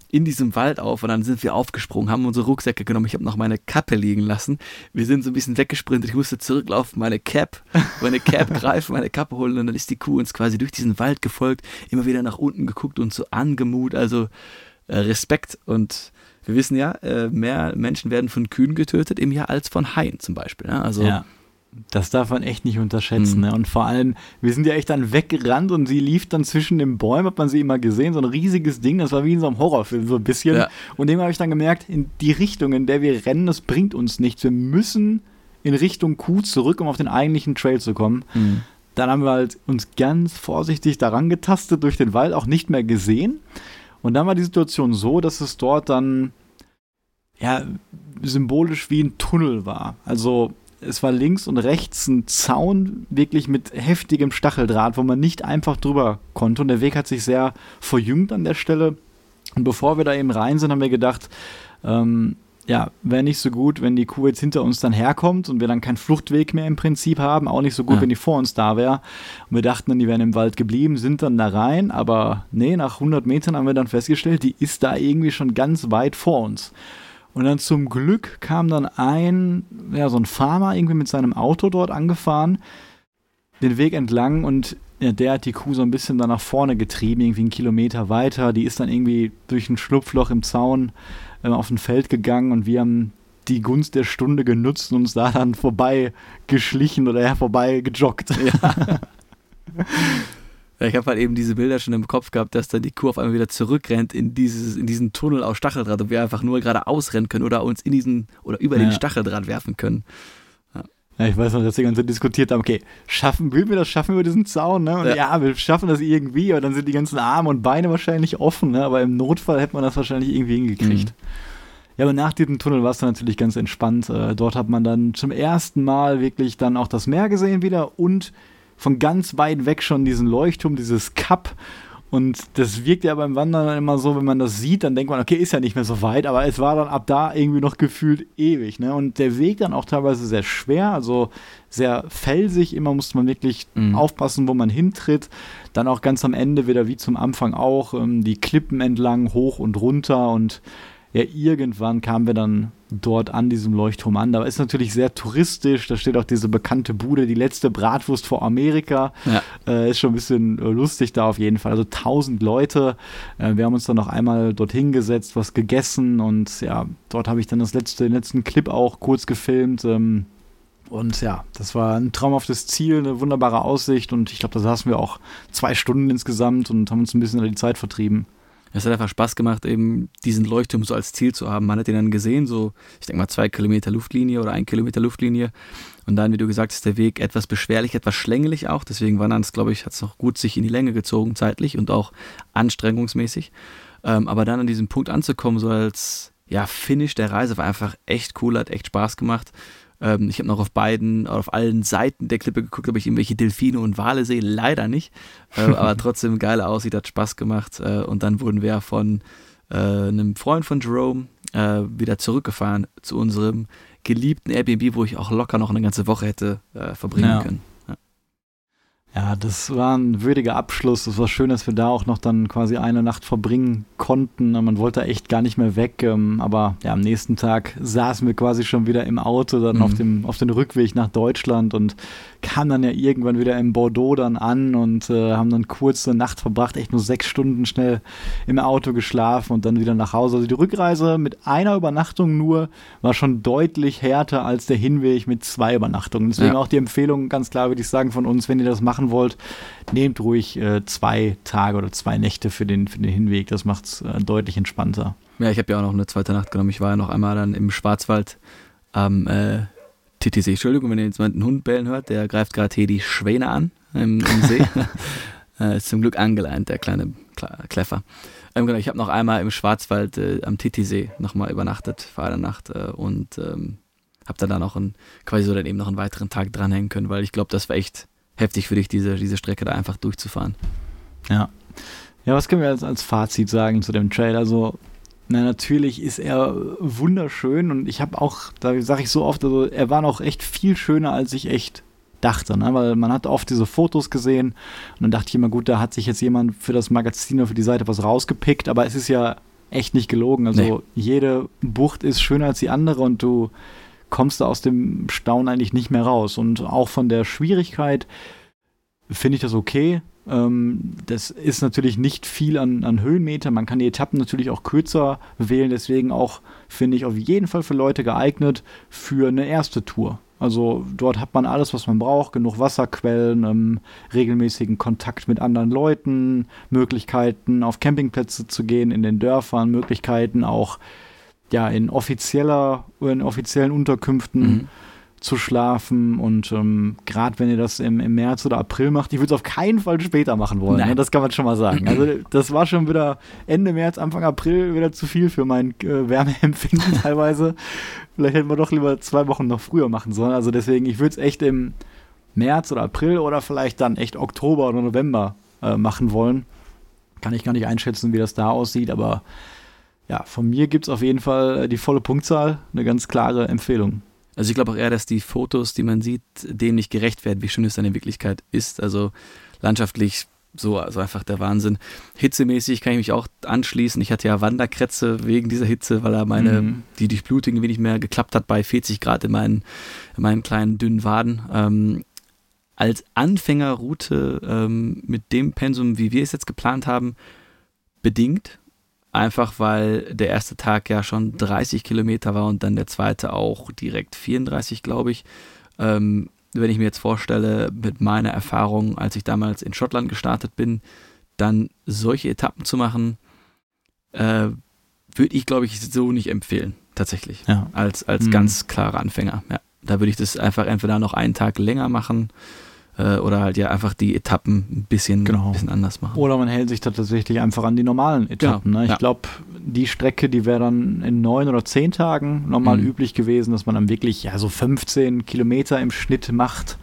in diesem Wald auf und dann sind wir aufgesprungen, haben unsere Rucksäcke genommen. Ich habe noch meine Kappe liegen lassen. Wir sind so ein bisschen weggesprintet. Ich musste zurücklaufen, meine Cap, meine Cap greifen, meine Kappe holen und dann ist die Kuh uns quasi durch diesen Wald gefolgt, immer wieder nach unten geguckt und so angemut. Also Respekt und wir wissen ja, äh, mehr Menschen werden von Kühen getötet im Jahr als von Haien zum Beispiel. Ne? Also ja. Das darf man echt nicht unterschätzen. Mhm. Ne? Und vor allem, wir sind ja echt dann weggerannt und sie lief dann zwischen den Bäumen, hat man sie immer gesehen, so ein riesiges Ding, das war wie in so einem Horrorfilm, so ein bisschen. Ja. Und dem habe ich dann gemerkt, in die Richtung, in der wir rennen, das bringt uns nichts. Wir müssen in Richtung Kuh zurück, um auf den eigentlichen Trail zu kommen. Mhm. Dann haben wir halt uns ganz vorsichtig daran getastet, durch den Wald auch nicht mehr gesehen. Und dann war die Situation so, dass es dort dann ja symbolisch wie ein Tunnel war. Also es war links und rechts ein Zaun, wirklich mit heftigem Stacheldraht, wo man nicht einfach drüber konnte. Und der Weg hat sich sehr verjüngt an der Stelle. Und bevor wir da eben rein sind, haben wir gedacht, ähm, ja, wäre nicht so gut, wenn die Kuh jetzt hinter uns dann herkommt und wir dann keinen Fluchtweg mehr im Prinzip haben. Auch nicht so gut, ja. wenn die vor uns da wäre. Und wir dachten dann, die wären im Wald geblieben, sind dann da rein. Aber nee, nach 100 Metern haben wir dann festgestellt, die ist da irgendwie schon ganz weit vor uns. Und dann zum Glück kam dann ein, ja, so ein Farmer irgendwie mit seinem Auto dort angefahren, den Weg entlang und ja, der hat die Kuh so ein bisschen da nach vorne getrieben, irgendwie einen Kilometer weiter. Die ist dann irgendwie durch ein Schlupfloch im Zaun äh, auf ein Feld gegangen und wir haben die Gunst der Stunde genutzt und uns da dann vorbei geschlichen oder ja, vorbei gejoggt. Ja. Ich habe halt eben diese Bilder schon im Kopf gehabt, dass dann die Kuh auf einmal wieder zurückrennt in, dieses, in diesen Tunnel aus Stacheldraht und wir einfach nur gerade ausrennen können oder uns in diesen oder über ja. den Stacheldraht werfen können. Ja. ich weiß noch, dass wir ganz diskutiert haben, okay, schaffen, will wir das schaffen über diesen Zaun, ne? Und ja. ja. wir schaffen das irgendwie, aber dann sind die ganzen Arme und Beine wahrscheinlich offen, ne? Aber im Notfall hätte man das wahrscheinlich irgendwie hingekriegt. Mhm. Ja, aber nach diesem Tunnel war es dann natürlich ganz entspannt. Äh, dort hat man dann zum ersten Mal wirklich dann auch das Meer gesehen wieder und von ganz weit weg schon diesen Leuchtturm, dieses Cup. Und das wirkt ja beim Wandern immer so, wenn man das sieht, dann denkt man, okay, ist ja nicht mehr so weit, aber es war dann ab da irgendwie noch gefühlt ewig. Ne? Und der Weg dann auch teilweise sehr schwer, also sehr felsig. Immer musste man wirklich mhm. aufpassen, wo man hintritt. Dann auch ganz am Ende wieder wie zum Anfang auch ähm, die Klippen entlang, hoch und runter und ja, irgendwann kamen wir dann dort an diesem Leuchtturm an. Da ist natürlich sehr touristisch. Da steht auch diese bekannte Bude, die letzte Bratwurst vor Amerika. Ja. Äh, ist schon ein bisschen äh, lustig da auf jeden Fall. Also tausend Leute. Äh, wir haben uns dann noch einmal dorthin gesetzt, was gegessen und ja, dort habe ich dann das letzte, den letzten Clip auch kurz gefilmt. Ähm, und ja, das war ein traumhaftes Ziel, eine wunderbare Aussicht und ich glaube, da saßen wir auch zwei Stunden insgesamt und haben uns ein bisschen die Zeit vertrieben es hat einfach Spaß gemacht, eben diesen Leuchtturm so als Ziel zu haben. Man hat ihn dann gesehen, so, ich denke mal, zwei Kilometer Luftlinie oder ein Kilometer Luftlinie. Und dann, wie du gesagt hast, der Weg etwas beschwerlich, etwas schlängelig auch. Deswegen war dann glaube ich, hat es noch gut sich in die Länge gezogen, zeitlich und auch anstrengungsmäßig. Ähm, aber dann an diesem Punkt anzukommen, so als ja, Finish der Reise, war einfach echt cool, hat echt Spaß gemacht. Ähm, ich habe noch auf beiden, auf allen Seiten der Klippe geguckt, ob ich irgendwelche Delfine und Wale sehe. Leider nicht. Äh, aber trotzdem geil aussieht, hat Spaß gemacht. Äh, und dann wurden wir von äh, einem Freund von Jerome äh, wieder zurückgefahren zu unserem geliebten Airbnb, wo ich auch locker noch eine ganze Woche hätte äh, verbringen ja. können. Ja, das war ein würdiger Abschluss. Es war schön, dass wir da auch noch dann quasi eine Nacht verbringen konnten. Man wollte echt gar nicht mehr weg. Ähm, aber ja, am nächsten Tag saßen wir quasi schon wieder im Auto, dann mhm. auf, dem, auf den Rückweg nach Deutschland und kamen dann ja irgendwann wieder in Bordeaux dann an und äh, haben dann kurz eine Nacht verbracht, echt nur sechs Stunden schnell im Auto geschlafen und dann wieder nach Hause. Also die Rückreise mit einer Übernachtung nur war schon deutlich härter als der Hinweg mit zwei Übernachtungen. Deswegen ja. auch die Empfehlung, ganz klar würde ich sagen, von uns, wenn ihr das machen wollt, nehmt ruhig äh, zwei Tage oder zwei Nächte für den, für den Hinweg. Das macht es äh, deutlich entspannter. Ja, ich habe ja auch noch eine zweite Nacht genommen. Ich war ja noch einmal dann im Schwarzwald am äh, TTC. Entschuldigung, wenn ihr jetzt mal einen Hund bellen hört, der greift gerade hier die Schwäne an im, im See. äh, ist zum Glück angeleint, der kleine Kleffer. Ähm, genau, ich habe noch einmal im Schwarzwald äh, am Titisee nochmal übernachtet, vor einer Nacht äh, und ähm, habe dann, dann auch ein, quasi so dann eben noch einen weiteren Tag dranhängen können, weil ich glaube, das war echt heftig für dich, diese, diese Strecke da einfach durchzufahren. Ja. Ja, was können wir als, als Fazit sagen zu dem Trail? Also, na, natürlich ist er wunderschön und ich habe auch, da sage ich so oft, also er war noch echt viel schöner, als ich echt dachte, ne? weil man hat oft diese Fotos gesehen und dann dachte ich immer, gut, da hat sich jetzt jemand für das Magazin oder für die Seite was rausgepickt, aber es ist ja echt nicht gelogen. Also nee. jede Bucht ist schöner als die andere und du kommst da aus dem Staunen eigentlich nicht mehr raus. Und auch von der Schwierigkeit finde ich das okay. Ähm, das ist natürlich nicht viel an, an Höhenmeter. Man kann die Etappen natürlich auch kürzer wählen. Deswegen auch, finde ich, auf jeden Fall für Leute geeignet für eine erste Tour. Also dort hat man alles, was man braucht, genug Wasserquellen, ähm, regelmäßigen Kontakt mit anderen Leuten, Möglichkeiten auf Campingplätze zu gehen in den Dörfern, Möglichkeiten auch ja in offizieller, in offiziellen Unterkünften mhm zu schlafen. Und ähm, gerade wenn ihr das im, im, März oder April macht, ich würde es auf keinen Fall später machen wollen. Ne? Das kann man schon mal sagen. Also das war schon wieder Ende März, Anfang April wieder zu viel für mein äh, Wärmeempfinden teilweise. Vielleicht hätten wir doch lieber zwei Wochen noch früher machen sollen. Also deswegen, ich würde es echt im März oder April oder vielleicht dann echt Oktober oder November äh, machen wollen. Kann ich gar nicht einschätzen, wie das da aussieht, aber ja, von mir gibt es auf jeden Fall äh, die volle Punktzahl, eine ganz klare Empfehlung. Also ich glaube auch eher, dass die Fotos, die man sieht, dem nicht gerecht werden, wie schön es dann in Wirklichkeit ist. Also landschaftlich so also einfach der Wahnsinn. Hitzemäßig kann ich mich auch anschließen. Ich hatte ja Wanderkrätze wegen dieser Hitze, weil er meine, mhm. die Durchblutung nicht mehr geklappt hat bei 40 Grad in meinen, in meinen kleinen dünnen Waden. Ähm, als Anfängerroute ähm, mit dem Pensum, wie wir es jetzt geplant haben, bedingt, Einfach weil der erste Tag ja schon 30 Kilometer war und dann der zweite auch direkt 34, glaube ich. Ähm, wenn ich mir jetzt vorstelle, mit meiner Erfahrung, als ich damals in Schottland gestartet bin, dann solche Etappen zu machen, äh, würde ich, glaube ich, so nicht empfehlen, tatsächlich. Ja. Als, als mhm. ganz klarer Anfänger. Ja. Da würde ich das einfach entweder noch einen Tag länger machen äh, oder halt ja einfach die Etappen ein bisschen, genau. ein bisschen anders machen. Oder man hält sich da tatsächlich einfach an die normalen Etappen. Genau. Ne? Ich ja. glaube, die Strecke, die wäre dann in neun oder zehn Tagen normal mhm. üblich gewesen, dass man dann wirklich ja so 15 Kilometer im Schnitt macht.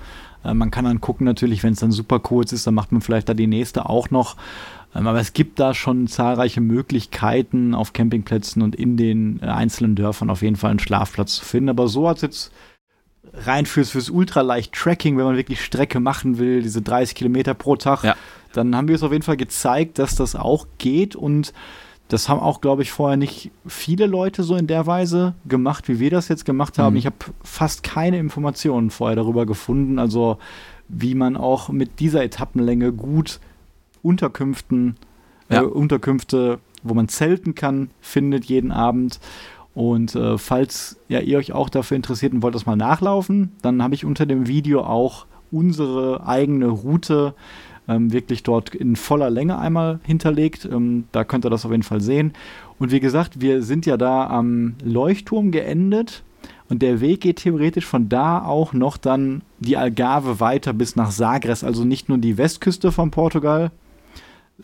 Äh, man kann dann gucken natürlich, wenn es dann super kurz ist, dann macht man vielleicht da die nächste auch noch. Ähm, aber es gibt da schon zahlreiche Möglichkeiten auf Campingplätzen und in den äh, einzelnen Dörfern auf jeden Fall einen Schlafplatz zu finden. Aber so hat es jetzt rein fürs, fürs Ultraleicht-Tracking, wenn man wirklich Strecke machen will, diese 30 Kilometer pro Tag, ja. dann haben wir es auf jeden Fall gezeigt, dass das auch geht und das haben auch, glaube ich, vorher nicht viele Leute so in der Weise gemacht, wie wir das jetzt gemacht haben. Mhm. Ich habe fast keine Informationen vorher darüber gefunden, also wie man auch mit dieser Etappenlänge gut Unterkünften, äh, ja. äh, Unterkünfte, wo man zelten kann, findet jeden Abend. Und äh, falls ja, ihr euch auch dafür interessiert und wollt das mal nachlaufen, dann habe ich unter dem Video auch unsere eigene Route ähm, wirklich dort in voller Länge einmal hinterlegt. Ähm, da könnt ihr das auf jeden Fall sehen. Und wie gesagt, wir sind ja da am Leuchtturm geendet. Und der Weg geht theoretisch von da auch noch dann die Algarve weiter bis nach Sagres, also nicht nur die Westküste von Portugal,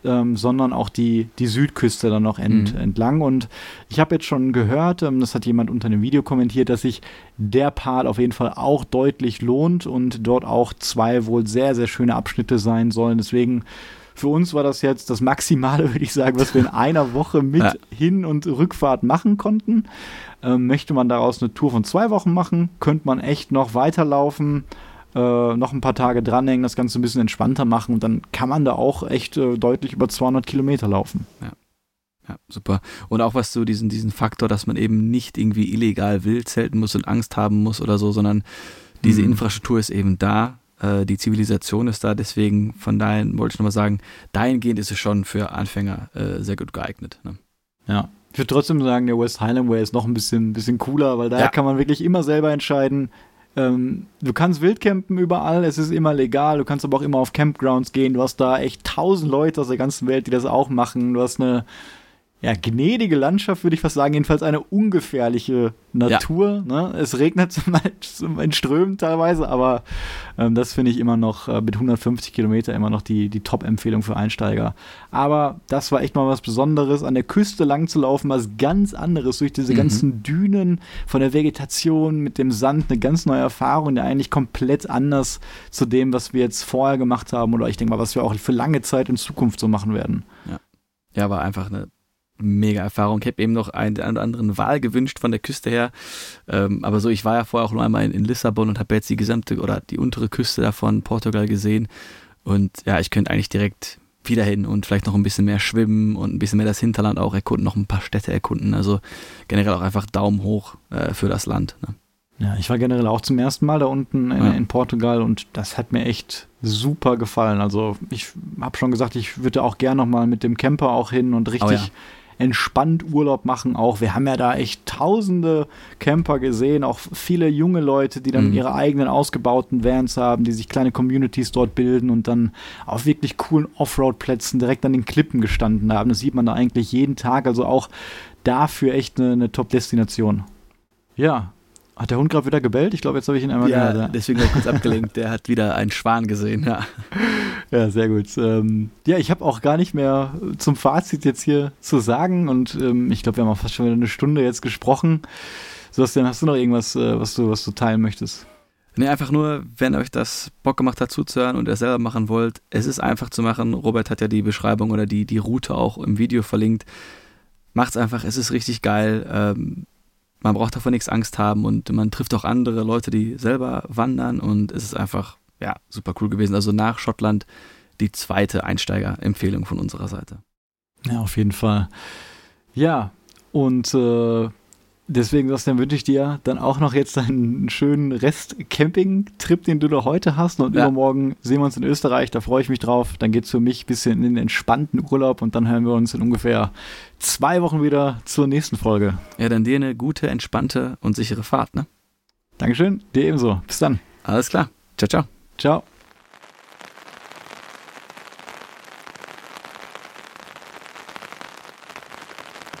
ähm, sondern auch die, die Südküste dann noch ent, mhm. entlang. Und ich habe jetzt schon gehört, ähm, das hat jemand unter dem Video kommentiert, dass sich der Part auf jeden Fall auch deutlich lohnt und dort auch zwei wohl sehr, sehr schöne Abschnitte sein sollen. Deswegen für uns war das jetzt das Maximale, würde ich sagen, was wir in einer Woche mit ja. Hin- und Rückfahrt machen konnten. Ähm, möchte man daraus eine Tour von zwei Wochen machen, könnte man echt noch weiterlaufen äh, noch ein paar Tage dranhängen, das Ganze ein bisschen entspannter machen und dann kann man da auch echt äh, deutlich über 200 Kilometer laufen. Ja. Ja, super. Und auch was so diesen, diesen Faktor, dass man eben nicht irgendwie illegal wild zelten muss und Angst haben muss oder so, sondern diese mhm. Infrastruktur ist eben da, äh, die Zivilisation ist da, deswegen von daher wollte ich nochmal sagen, dahingehend ist es schon für Anfänger äh, sehr gut geeignet. Ne? Ja, ich würde trotzdem sagen, der West Highland Way ist noch ein bisschen, bisschen cooler, weil da ja. kann man wirklich immer selber entscheiden, ähm, du kannst Wildcampen überall, es ist immer legal, du kannst aber auch immer auf Campgrounds gehen, du hast da echt tausend Leute aus der ganzen Welt, die das auch machen, du hast eine ja, gnädige Landschaft, würde ich fast sagen, jedenfalls eine ungefährliche Natur. Ja. Ne? Es regnet in Strömen teilweise, aber ähm, das finde ich immer noch äh, mit 150 Kilometer immer noch die, die Top-Empfehlung für Einsteiger. Aber das war echt mal was Besonderes, an der Küste lang zu laufen, was ganz anderes, durch diese mhm. ganzen Dünen, von der Vegetation mit dem Sand, eine ganz neue Erfahrung, die eigentlich komplett anders zu dem, was wir jetzt vorher gemacht haben oder ich denke mal, was wir auch für lange Zeit in Zukunft so machen werden. Ja, ja war einfach eine mega Erfahrung. Ich habe eben noch einen oder anderen Wahl gewünscht von der Küste her. Ähm, aber so, ich war ja vorher auch noch einmal in, in Lissabon und habe jetzt die gesamte oder die untere Küste davon Portugal gesehen. Und ja, ich könnte eigentlich direkt wieder hin und vielleicht noch ein bisschen mehr schwimmen und ein bisschen mehr das Hinterland auch erkunden, noch ein paar Städte erkunden. Also generell auch einfach Daumen hoch äh, für das Land. Ne? Ja, ich war generell auch zum ersten Mal da unten in, ja. in, Portugal und das hat mir echt super gefallen. Also ich habe schon gesagt, ich würde auch gerne noch mal mit dem Camper auch hin und richtig oh ja entspannt Urlaub machen auch. Wir haben ja da echt tausende Camper gesehen, auch viele junge Leute, die dann mhm. ihre eigenen ausgebauten Vans haben, die sich kleine Communities dort bilden und dann auf wirklich coolen Offroad-Plätzen direkt an den Klippen gestanden haben. Das sieht man da eigentlich jeden Tag, also auch dafür echt eine, eine Top-Destination. Ja, hat der Hund gerade wieder gebellt? Ich glaube, jetzt habe ich ihn einmal ja, gehört. Ja, deswegen war ich kurz abgelenkt. Der hat wieder einen Schwan gesehen, ja. Ja, sehr gut. Ähm, ja, ich habe auch gar nicht mehr zum Fazit jetzt hier zu sagen und ähm, ich glaube, wir haben auch fast schon wieder eine Stunde jetzt gesprochen. Sebastian, hast du noch irgendwas, äh, was, du, was du teilen möchtest? Nee, einfach nur, wenn euch das Bock gemacht hat zuzuhören und ihr selber machen wollt, es ist einfach zu machen. Robert hat ja die Beschreibung oder die, die Route auch im Video verlinkt. Macht's einfach, es ist richtig geil. Ähm, man braucht davon nichts Angst haben und man trifft auch andere Leute, die selber wandern und es ist einfach, ja, super cool gewesen. Also nach Schottland die zweite Einsteiger-Empfehlung von unserer Seite. Ja, auf jeden Fall. Ja, und äh, deswegen, Sebastian, wünsche ich dir dann auch noch jetzt einen schönen Rest-Camping-Trip, den du da heute hast. Und ja. übermorgen sehen wir uns in Österreich, da freue ich mich drauf. Dann geht es für mich ein bisschen in den entspannten Urlaub und dann hören wir uns in ungefähr zwei Wochen wieder zur nächsten Folge. Ja, dann dir eine gute, entspannte und sichere Fahrt, ne? Dankeschön, dir ebenso. Bis dann. Alles klar. Ciao, ciao. Ciao.